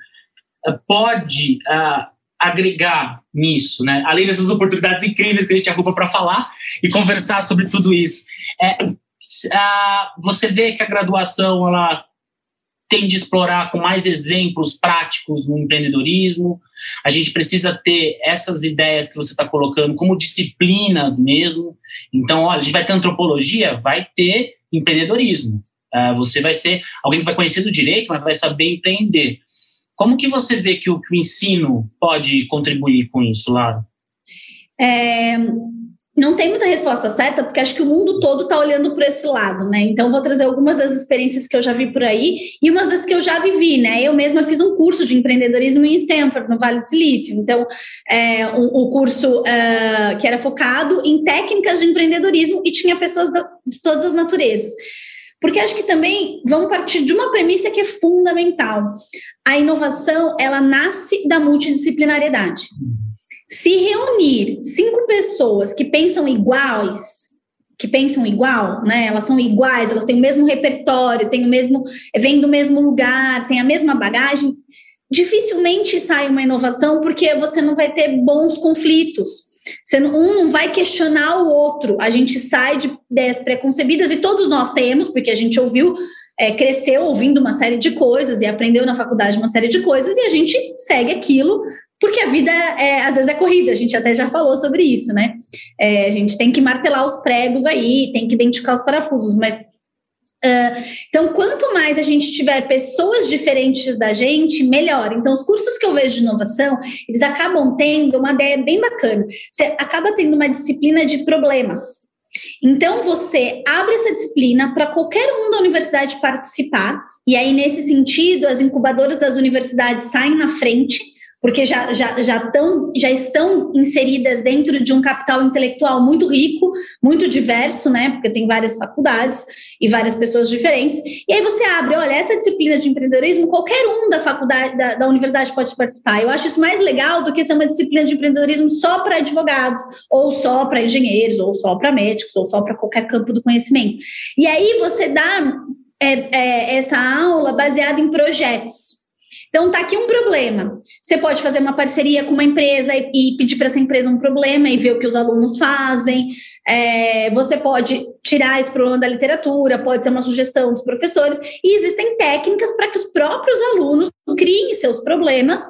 é, pode uh, agregar nisso, né? Além dessas oportunidades incríveis que a gente arruma para falar e conversar sobre tudo isso. É, a, você vê que a graduação ela tem de explorar com mais exemplos práticos no empreendedorismo. A gente precisa ter essas ideias que você está colocando como disciplinas mesmo. Então, olha, a gente vai ter antropologia, vai ter empreendedorismo. Uh, você vai ser alguém que vai conhecer do direito, mas vai saber empreender. Como que você vê que o, que o ensino pode contribuir com isso, Lara? É, não tem muita resposta certa, porque acho que o mundo todo está olhando por esse lado, né? Então, vou trazer algumas das experiências que eu já vi por aí e umas das que eu já vivi, né? Eu mesma fiz um curso de empreendedorismo em Stanford, no Vale do Silício. Então, é, o, o curso uh, que era focado em técnicas de empreendedorismo e tinha pessoas da, de todas as naturezas. Porque acho que também vamos partir de uma premissa que é fundamental. A inovação, ela nasce da multidisciplinariedade. Se reunir cinco pessoas que pensam iguais, que pensam igual, né? Elas são iguais, elas têm o mesmo repertório, têm o mesmo, vêm do mesmo lugar, têm a mesma bagagem, dificilmente sai uma inovação porque você não vai ter bons conflitos. Um não vai questionar o outro. A gente sai de ideias preconcebidas e todos nós temos, porque a gente ouviu, é, cresceu ouvindo uma série de coisas e aprendeu na faculdade uma série de coisas e a gente segue aquilo porque a vida é, às vezes é corrida, a gente até já falou sobre isso, né? É, a gente tem que martelar os pregos aí, tem que identificar os parafusos, mas Então, quanto mais a gente tiver pessoas diferentes da gente, melhor. Então, os cursos que eu vejo de inovação, eles acabam tendo uma ideia bem bacana. Você acaba tendo uma disciplina de problemas. Então, você abre essa disciplina para qualquer um da universidade participar, e aí, nesse sentido, as incubadoras das universidades saem na frente porque já, já, já, tão, já estão inseridas dentro de um capital intelectual muito rico, muito diverso, né? Porque tem várias faculdades e várias pessoas diferentes. E aí você abre, olha, essa disciplina de empreendedorismo, qualquer um da faculdade, da, da universidade pode participar. Eu acho isso mais legal do que ser uma disciplina de empreendedorismo só para advogados, ou só para engenheiros, ou só para médicos, ou só para qualquer campo do conhecimento. E aí você dá é, é, essa aula baseada em projetos. Então, tá aqui um problema. Você pode fazer uma parceria com uma empresa e, e pedir para essa empresa um problema e ver o que os alunos fazem. É, você pode tirar esse problema da literatura, pode ser uma sugestão dos professores. E existem técnicas para que os próprios alunos criem seus problemas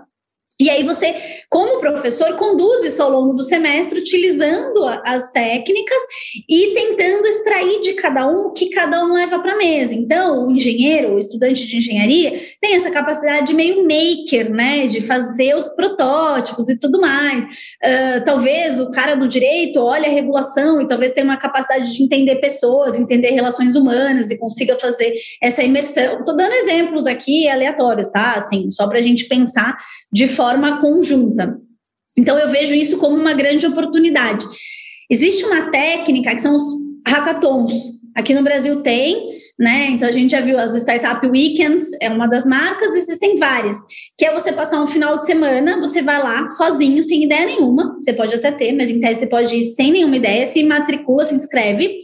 e aí você, como professor, conduz isso ao longo do semestre, utilizando as técnicas e tentando extrair de cada um o que cada um leva para a mesa. Então, o engenheiro, o estudante de engenharia, tem essa capacidade de meio maker, né? De fazer os protótipos e tudo mais. Uh, talvez o cara do direito olhe a regulação e talvez tenha uma capacidade de entender pessoas, entender relações humanas e consiga fazer essa imersão. Estou dando exemplos aqui aleatórios, tá? Assim, só para a gente pensar de forma conjunta. Então, eu vejo isso como uma grande oportunidade. Existe uma técnica que são os hackathons. Aqui no Brasil tem, né? Então a gente já viu as Startup Weekends, é uma das marcas, existem várias. Que é você passar um final de semana, você vai lá sozinho, sem ideia nenhuma. Você pode até ter, mas em tese você pode ir sem nenhuma ideia, se matricula, se inscreve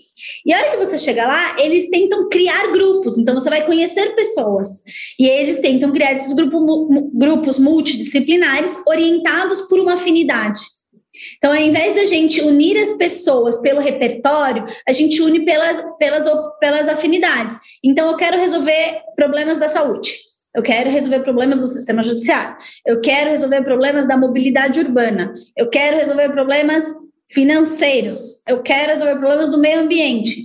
e a hora que você chega lá, eles tentam criar grupos. Então, você vai conhecer pessoas. E eles tentam criar esses grupo, grupos multidisciplinares orientados por uma afinidade. Então, ao invés da gente unir as pessoas pelo repertório, a gente une pelas, pelas, pelas afinidades. Então, eu quero resolver problemas da saúde. Eu quero resolver problemas do sistema judiciário. Eu quero resolver problemas da mobilidade urbana. Eu quero resolver problemas financeiros, eu quero resolver problemas do meio ambiente.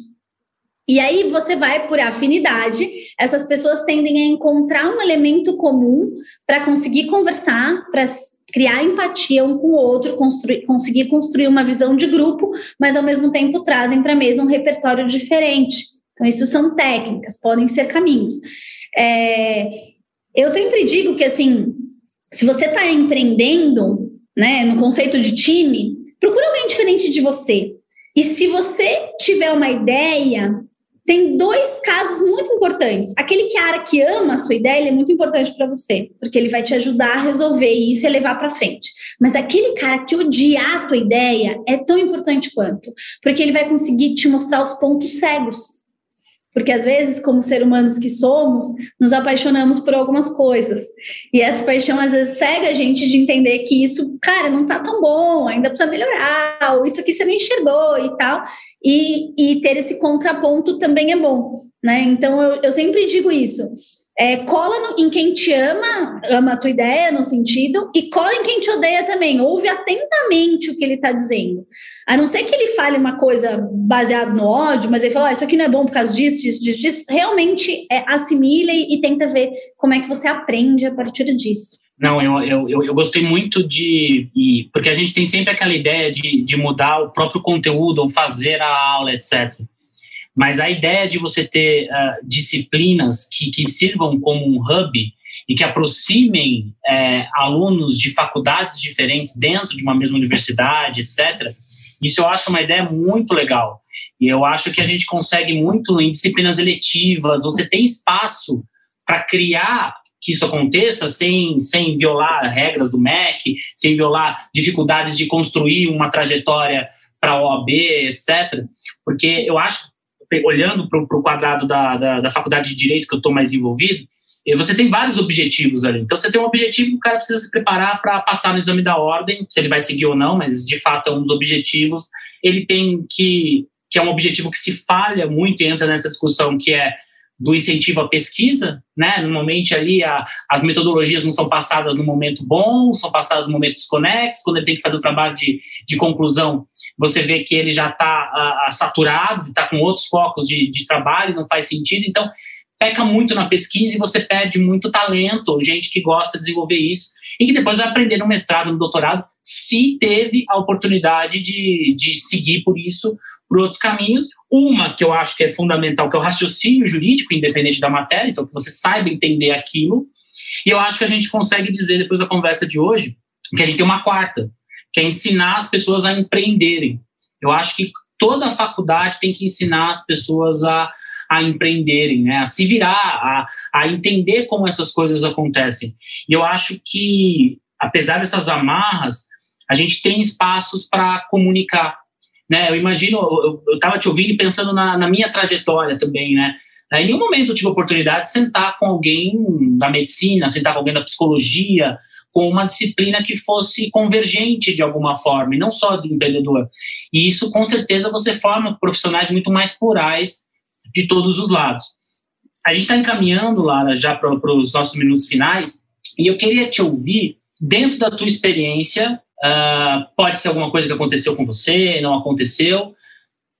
E aí você vai por afinidade, essas pessoas tendem a encontrar um elemento comum para conseguir conversar, para criar empatia um com o outro, construir, conseguir construir uma visão de grupo, mas ao mesmo tempo trazem para a mesa um repertório diferente. Então, isso são técnicas, podem ser caminhos. É, eu sempre digo que, assim, se você está empreendendo, né, no conceito de time, Procura alguém diferente de você. E se você tiver uma ideia, tem dois casos muito importantes. Aquele cara que ama a sua ideia, é muito importante para você, porque ele vai te ajudar a resolver isso e levar para frente. Mas aquele cara que odiar a tua ideia é tão importante quanto, porque ele vai conseguir te mostrar os pontos cegos. Porque às vezes, como ser humanos que somos, nos apaixonamos por algumas coisas. E essa paixão às vezes cega a gente de entender que isso, cara, não tá tão bom, ainda precisa melhorar, ou isso aqui você não enxergou e tal. E, e ter esse contraponto também é bom, né? Então eu, eu sempre digo isso. É, cola no, em quem te ama, ama a tua ideia no sentido, e cola em quem te odeia também. Ouve atentamente o que ele está dizendo. A não ser que ele fale uma coisa baseada no ódio, mas ele fala, ah, isso aqui não é bom por causa disso, disso, disso, disso. Realmente é, e, e, tenta ver como é que você aprende a partir disso. Não, eu, eu, eu, gostei muito de. Porque a gente tem sempre aquela ideia de, de mudar o próprio conteúdo ou fazer a aula, etc. Mas a ideia de você ter uh, disciplinas que, que sirvam como um hub e que aproximem é, alunos de faculdades diferentes dentro de uma mesma universidade, etc., isso eu acho uma ideia muito legal. E eu acho que a gente consegue muito em disciplinas eletivas, você tem espaço para criar que isso aconteça sem, sem violar regras do MEC, sem violar dificuldades de construir uma trajetória para a OAB, etc. Porque eu acho olhando para o quadrado da, da, da, faculdade de Direito que eu estou mais envolvido, você tem vários objetivos ali. Então, você tem um objetivo que o cara precisa se preparar para passar no exame da ordem, se ele vai seguir ou não, mas de fato é um dos objetivos. Ele tem que, que é um objetivo que se falha muito e entra nessa discussão, que é do incentivo à pesquisa, né? Normalmente ali a, as metodologias não são passadas no momento bom, são passadas no momento desconexo. Quando ele tem que fazer o trabalho de, de conclusão, você vê que ele já está saturado, está com outros focos de, de trabalho, não faz sentido. Então, peca muito na pesquisa e você perde muito talento, gente que gosta de desenvolver isso e que depois vai aprender no mestrado, no doutorado, se teve a oportunidade de, de seguir por isso por outros caminhos. Uma que eu acho que é fundamental, que é o raciocínio jurídico, independente da matéria, então que você saiba entender aquilo. E eu acho que a gente consegue dizer, depois da conversa de hoje, que a gente tem uma quarta, que é ensinar as pessoas a empreenderem. Eu acho que toda faculdade tem que ensinar as pessoas a, a empreenderem, né? a se virar, a, a entender como essas coisas acontecem. E eu acho que, apesar dessas amarras, a gente tem espaços para comunicar. Né? Eu imagino, eu estava te ouvindo e pensando na, na, minha trajetória também, né? Em nenhum momento eu tive oportunidade de sentar com alguém da medicina, sentar com alguém da psicologia, com uma disciplina que fosse convergente de alguma forma, e não só do empreendedor. E isso, com certeza, você forma profissionais muito mais plurais de todos os lados. A gente está encaminhando, Lara, já para os nossos minutos finais, e eu queria te ouvir, dentro da tua experiência, Uh, pode ser alguma coisa que aconteceu com você, não aconteceu.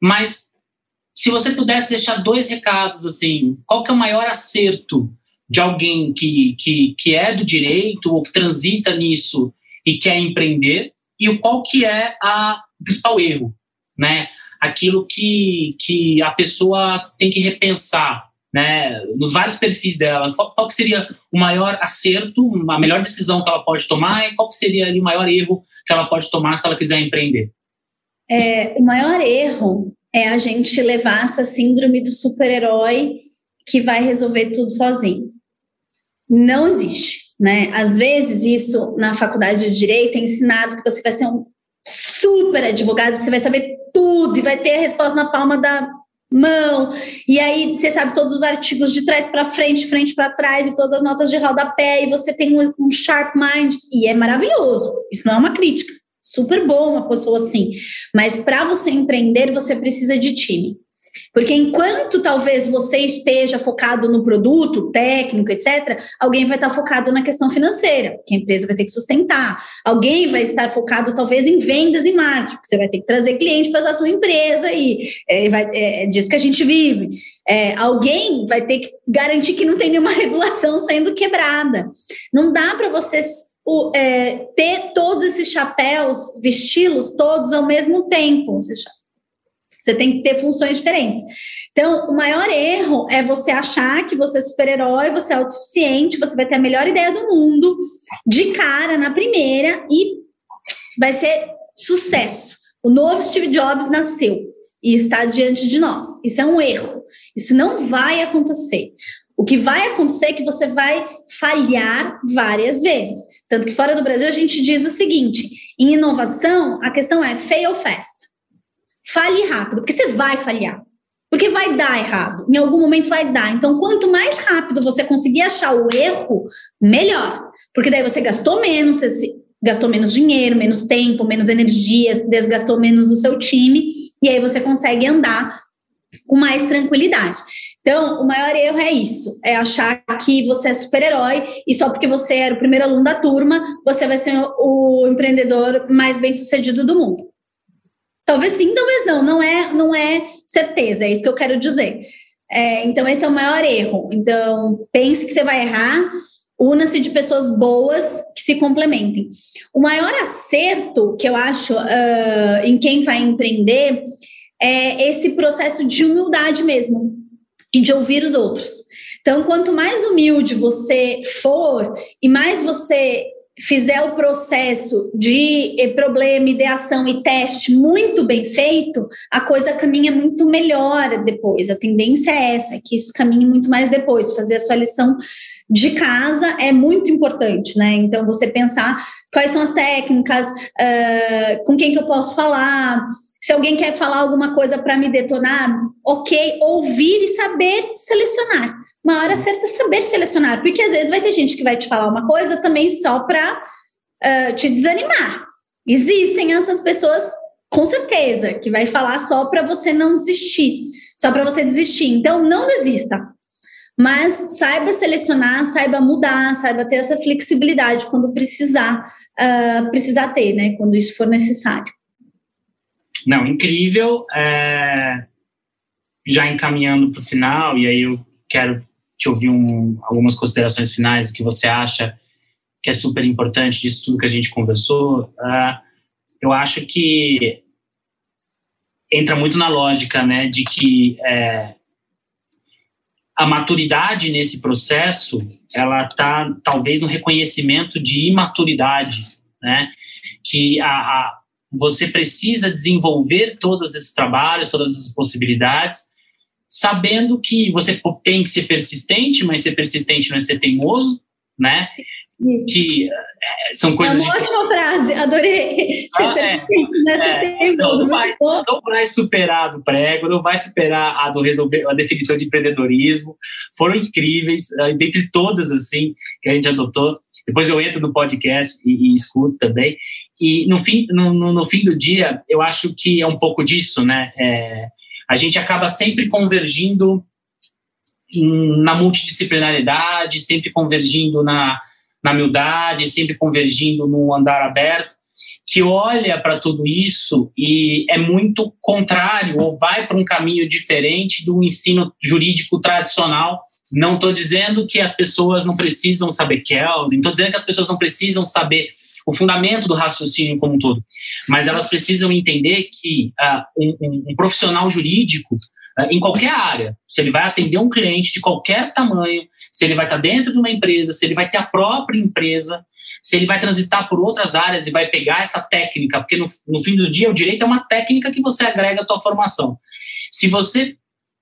Mas se você pudesse deixar dois recados, assim, qual que é o maior acerto de alguém que, que, que é do direito ou que transita nisso e quer empreender? E qual que é a, o principal erro, né? Aquilo que, que a pessoa tem que repensar né, nos vários perfis dela, qual, qual seria o maior acerto, a melhor decisão que ela pode tomar e qual seria ali, o maior erro que ela pode tomar se ela quiser empreender? É, o maior erro é a gente levar essa síndrome do super-herói que vai resolver tudo sozinho. Não existe, né? Às vezes isso na faculdade de direito é ensinado que você vai ser um super advogado, que você vai saber tudo e vai ter a resposta na palma da mão, e aí você sabe todos os artigos de trás para frente, frente para trás, e todas as notas de rodapé, e você tem um, um sharp mind, e é maravilhoso. Isso não é uma crítica. Super bom uma pessoa assim. Mas para você empreender, você precisa de time. Porque enquanto talvez você esteja focado no produto técnico, etc., alguém vai estar focado na questão financeira, que a empresa vai ter que sustentar. Alguém vai estar focado talvez em vendas e marketing, porque você vai ter que trazer cliente para a sua empresa e é, vai, é, é disso que a gente vive. É, alguém vai ter que garantir que não tem nenhuma regulação sendo quebrada. Não dá para você o, é, ter todos esses chapéus, vesti-los todos ao mesmo tempo. Você tem que ter funções diferentes. Então, o maior erro é você achar que você é super-herói, você é autossuficiente, você vai ter a melhor ideia do mundo de cara na primeira e vai ser sucesso. O novo Steve Jobs nasceu e está diante de nós. Isso é um erro. Isso não vai acontecer. O que vai acontecer é que você vai falhar várias vezes. Tanto que fora do Brasil a gente diz o seguinte: em inovação, a questão é fail fast. Fale rápido, porque você vai falhar. Porque vai dar errado, em algum momento vai dar. Então, quanto mais rápido você conseguir achar o erro, melhor. Porque daí você gastou menos, você gastou menos dinheiro, menos tempo, menos energia, desgastou menos o seu time, e aí você consegue andar com mais tranquilidade. Então, o maior erro é isso: é achar que você é super-herói e só porque você era o primeiro aluno da turma, você vai ser o empreendedor mais bem sucedido do mundo. Talvez sim, talvez não. Não é, não é certeza, é isso que eu quero dizer. É, então, esse é o maior erro. Então, pense que você vai errar, una-se de pessoas boas que se complementem. O maior acerto que eu acho uh, em quem vai empreender é esse processo de humildade mesmo e de ouvir os outros. Então, quanto mais humilde você for e mais você fizer o processo de eh, problema, ideação e teste muito bem feito, a coisa caminha muito melhor depois. A tendência é essa, que isso caminhe muito mais depois. Fazer a sua lição de casa é muito importante, né? Então, você pensar quais são as técnicas, uh, com quem que eu posso falar, se alguém quer falar alguma coisa para me detonar, ok, ouvir e saber selecionar. Uma hora certa é saber selecionar, porque às vezes vai ter gente que vai te falar uma coisa também só para uh, te desanimar. Existem essas pessoas, com certeza, que vai falar só para você não desistir, só para você desistir. Então, não desista. Mas saiba selecionar, saiba mudar, saiba ter essa flexibilidade quando precisar, uh, precisar ter, né? Quando isso for necessário. Não, incrível. É... Já encaminhando para o final, e aí eu quero te ouvir um, algumas considerações finais do que você acha que é super importante disso tudo que a gente conversou. Uh, eu acho que entra muito na lógica, né, de que é, a maturidade nesse processo ela está talvez no reconhecimento de imaturidade, né, que a, a você precisa desenvolver todos esses trabalhos, todas as possibilidades, sabendo que você tem que ser persistente, mas ser persistente não é ser teimoso, né? Isso. Que é, são coisas. É uma ótima frase, adorei. Ser ah, é. persistente, é, né? Ser é, teimoso. Não vai, não vai superar do prego, não vai superar a do resolver a definição de empreendedorismo. Foram incríveis, eh, dentre todas assim que a gente adotou. Depois eu entro no podcast e, e escuto também. E no fim, no, no, no, fim do dia, eu acho que é um pouco disso, né? É, a gente acaba sempre convergindo na multidisciplinaridade, sempre convergindo na, na humildade, sempre convergindo no andar aberto, que olha para tudo isso e é muito contrário ou vai para um caminho diferente do ensino jurídico tradicional. Não estou dizendo que as pessoas não precisam saber Kelvin, estou dizendo que as pessoas não precisam saber o fundamento do raciocínio como um todo, mas elas precisam entender que uh, um, um, profissional jurídico, uh, em qualquer área, se ele vai atender um cliente de qualquer tamanho, se ele vai estar dentro de uma empresa, se ele vai ter a própria empresa, se ele vai transitar por outras áreas e vai pegar essa técnica, porque no, no fim do dia o direito é uma técnica que você agrega à tua formação. Se você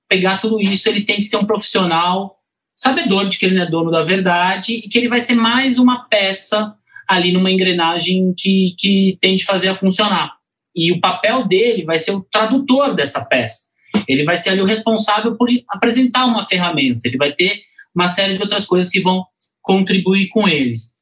pegar tudo isso, ele tem que ser um profissional sabedor de que ele não é dono da verdade e que ele vai ser mais uma peça ali numa engrenagem que, que tem de fazer a funcionar. E o papel dele vai ser o tradutor dessa peça. Ele vai ser ali o responsável por apresentar uma ferramenta. Ele vai ter uma série de outras coisas que vão contribuir com eles.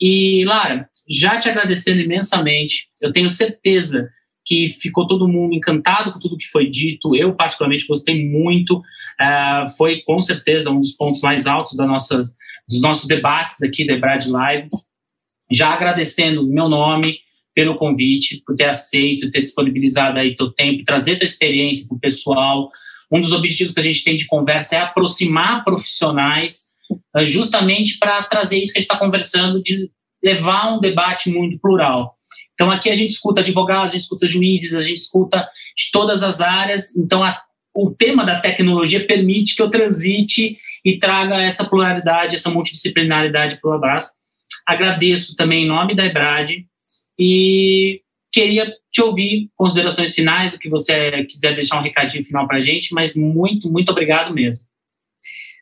E, Lara, já te agradecendo imensamente, eu tenho certeza que ficou todo mundo encantado com tudo que foi dito. Eu, particularmente, gostei muito. Uh, foi, com certeza, um dos pontos mais altos da nossa, dos nossos debates aqui da Brad Live. Já agradecendo meu nome pelo convite, por ter aceito, ter disponibilizado aí teu tempo, trazer tua experiência para o pessoal. Um dos objetivos que a gente tem de conversa é aproximar profissionais, uh, justamente para trazer isso que a gente está conversando, de levar um debate muito plural. Então, aqui a gente escuta advogados, a gente escuta juízes, a gente escuta de todas as áreas. Então, a, o tema da tecnologia permite que eu transite e traga essa pluralidade, essa multidisciplinaridade para o abraço. Agradeço também em nome da EBRAD e queria te ouvir considerações finais, do que você quiser deixar um recadinho final para a gente, mas muito, muito obrigado mesmo.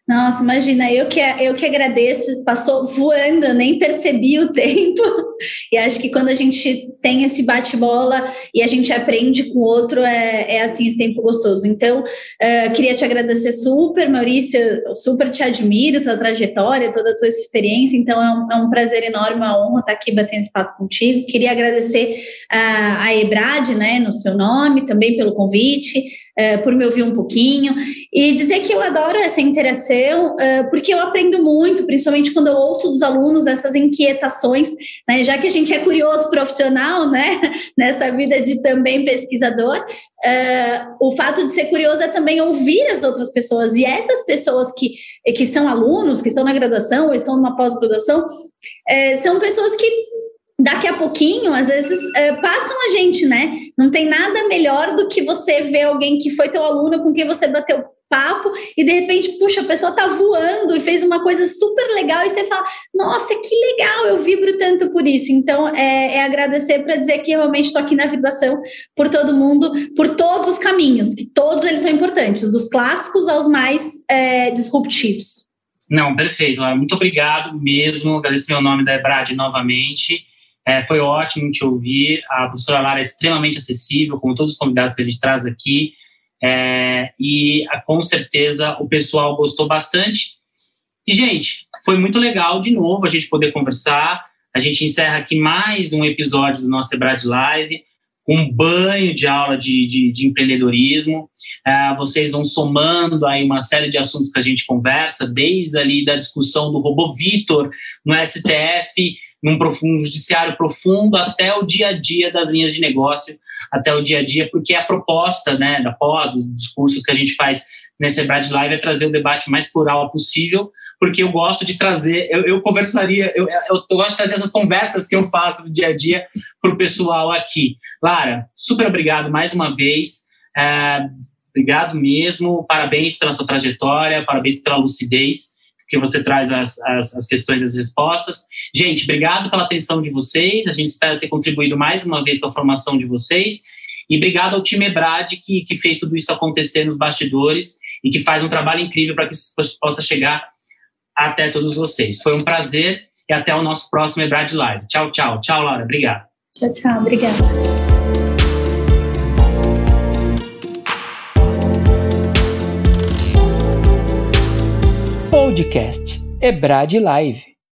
Nossa, imagina, eu que, eu que agradeço, passou voando, nem percebi o tempo. E acho que quando a gente tem esse bate-bola e a gente aprende com o outro, é, é assim esse tempo gostoso. Então, uh, queria te agradecer super, Maurício, super te admiro, tua trajetória, toda a tua experiência. Então, é um, é um prazer enorme, uma honra estar aqui batendo esse papo contigo. Queria agradecer uh, a Ebrad, né, no seu nome, também pelo convite uh, por me ouvir um pouquinho e dizer que eu adoro essa interação, uh, porque eu aprendo muito, principalmente quando eu ouço dos alunos essas inquietações, né? Já que a gente é curioso profissional, né? Nessa vida de também pesquisador, uh, o fato de ser curioso é também ouvir as outras pessoas e essas pessoas que, que são alunos, que estão na graduação ou estão numa pós-graduação, são pessoas que daqui a pouquinho, às vezes, é, passam a gente, né? Não tem nada melhor do que você ver alguém que foi teu aluno, com quem você bateu papo, e de repente, puxa, a pessoa tá voando e fez uma coisa super legal, e você fala, nossa, que legal, eu vibro tanto por isso. Então, é, é agradecer para dizer que realmente estou aqui na vibração por todo mundo, por todos os caminhos, que todos eles são importantes, dos clássicos aos mais é, disruptivos. Não, perfeito. Muito obrigado mesmo. Agradeço meu nome da Ebrad novamente. É, foi ótimo te ouvir. A professora Lara é extremamente acessível, como todos os convidados que a gente traz aqui. É, e com certeza o pessoal gostou bastante. E, gente, foi muito legal de novo a gente poder conversar. A gente encerra aqui mais um episódio do nosso Ebrad Live, um banho de aula de, de, de empreendedorismo. É, vocês vão somando aí uma série de assuntos que a gente conversa, desde ali da discussão do robô Vitor no STF num profundo, judiciário profundo até o dia a dia das linhas de negócio, até o dia a dia, porque a proposta né, da pós, dos discursos que a gente faz nesse Ebrad Live é trazer o debate mais plural possível, porque eu gosto de trazer, eu, eu conversaria, eu, eu, gosto de trazer essas conversas que eu faço no dia a dia para o pessoal aqui. Lara, super obrigado mais uma vez. É, obrigado mesmo, parabéns pela sua trajetória, parabéns pela lucidez que você traz as, as, as questões e as respostas. Gente, obrigado pela atenção de vocês. A gente espera ter contribuído mais uma vez com a formação de vocês. E obrigado ao time Ebrad que, que fez tudo isso acontecer nos bastidores e que faz um trabalho incrível para que isso possa chegar até todos vocês. Foi um prazer e até o nosso próximo Ebrad Live. Tchau, tchau. Tchau, Laura. Obrigado. Tchau, tchau. Obrigada. Podcast Ebrad Live.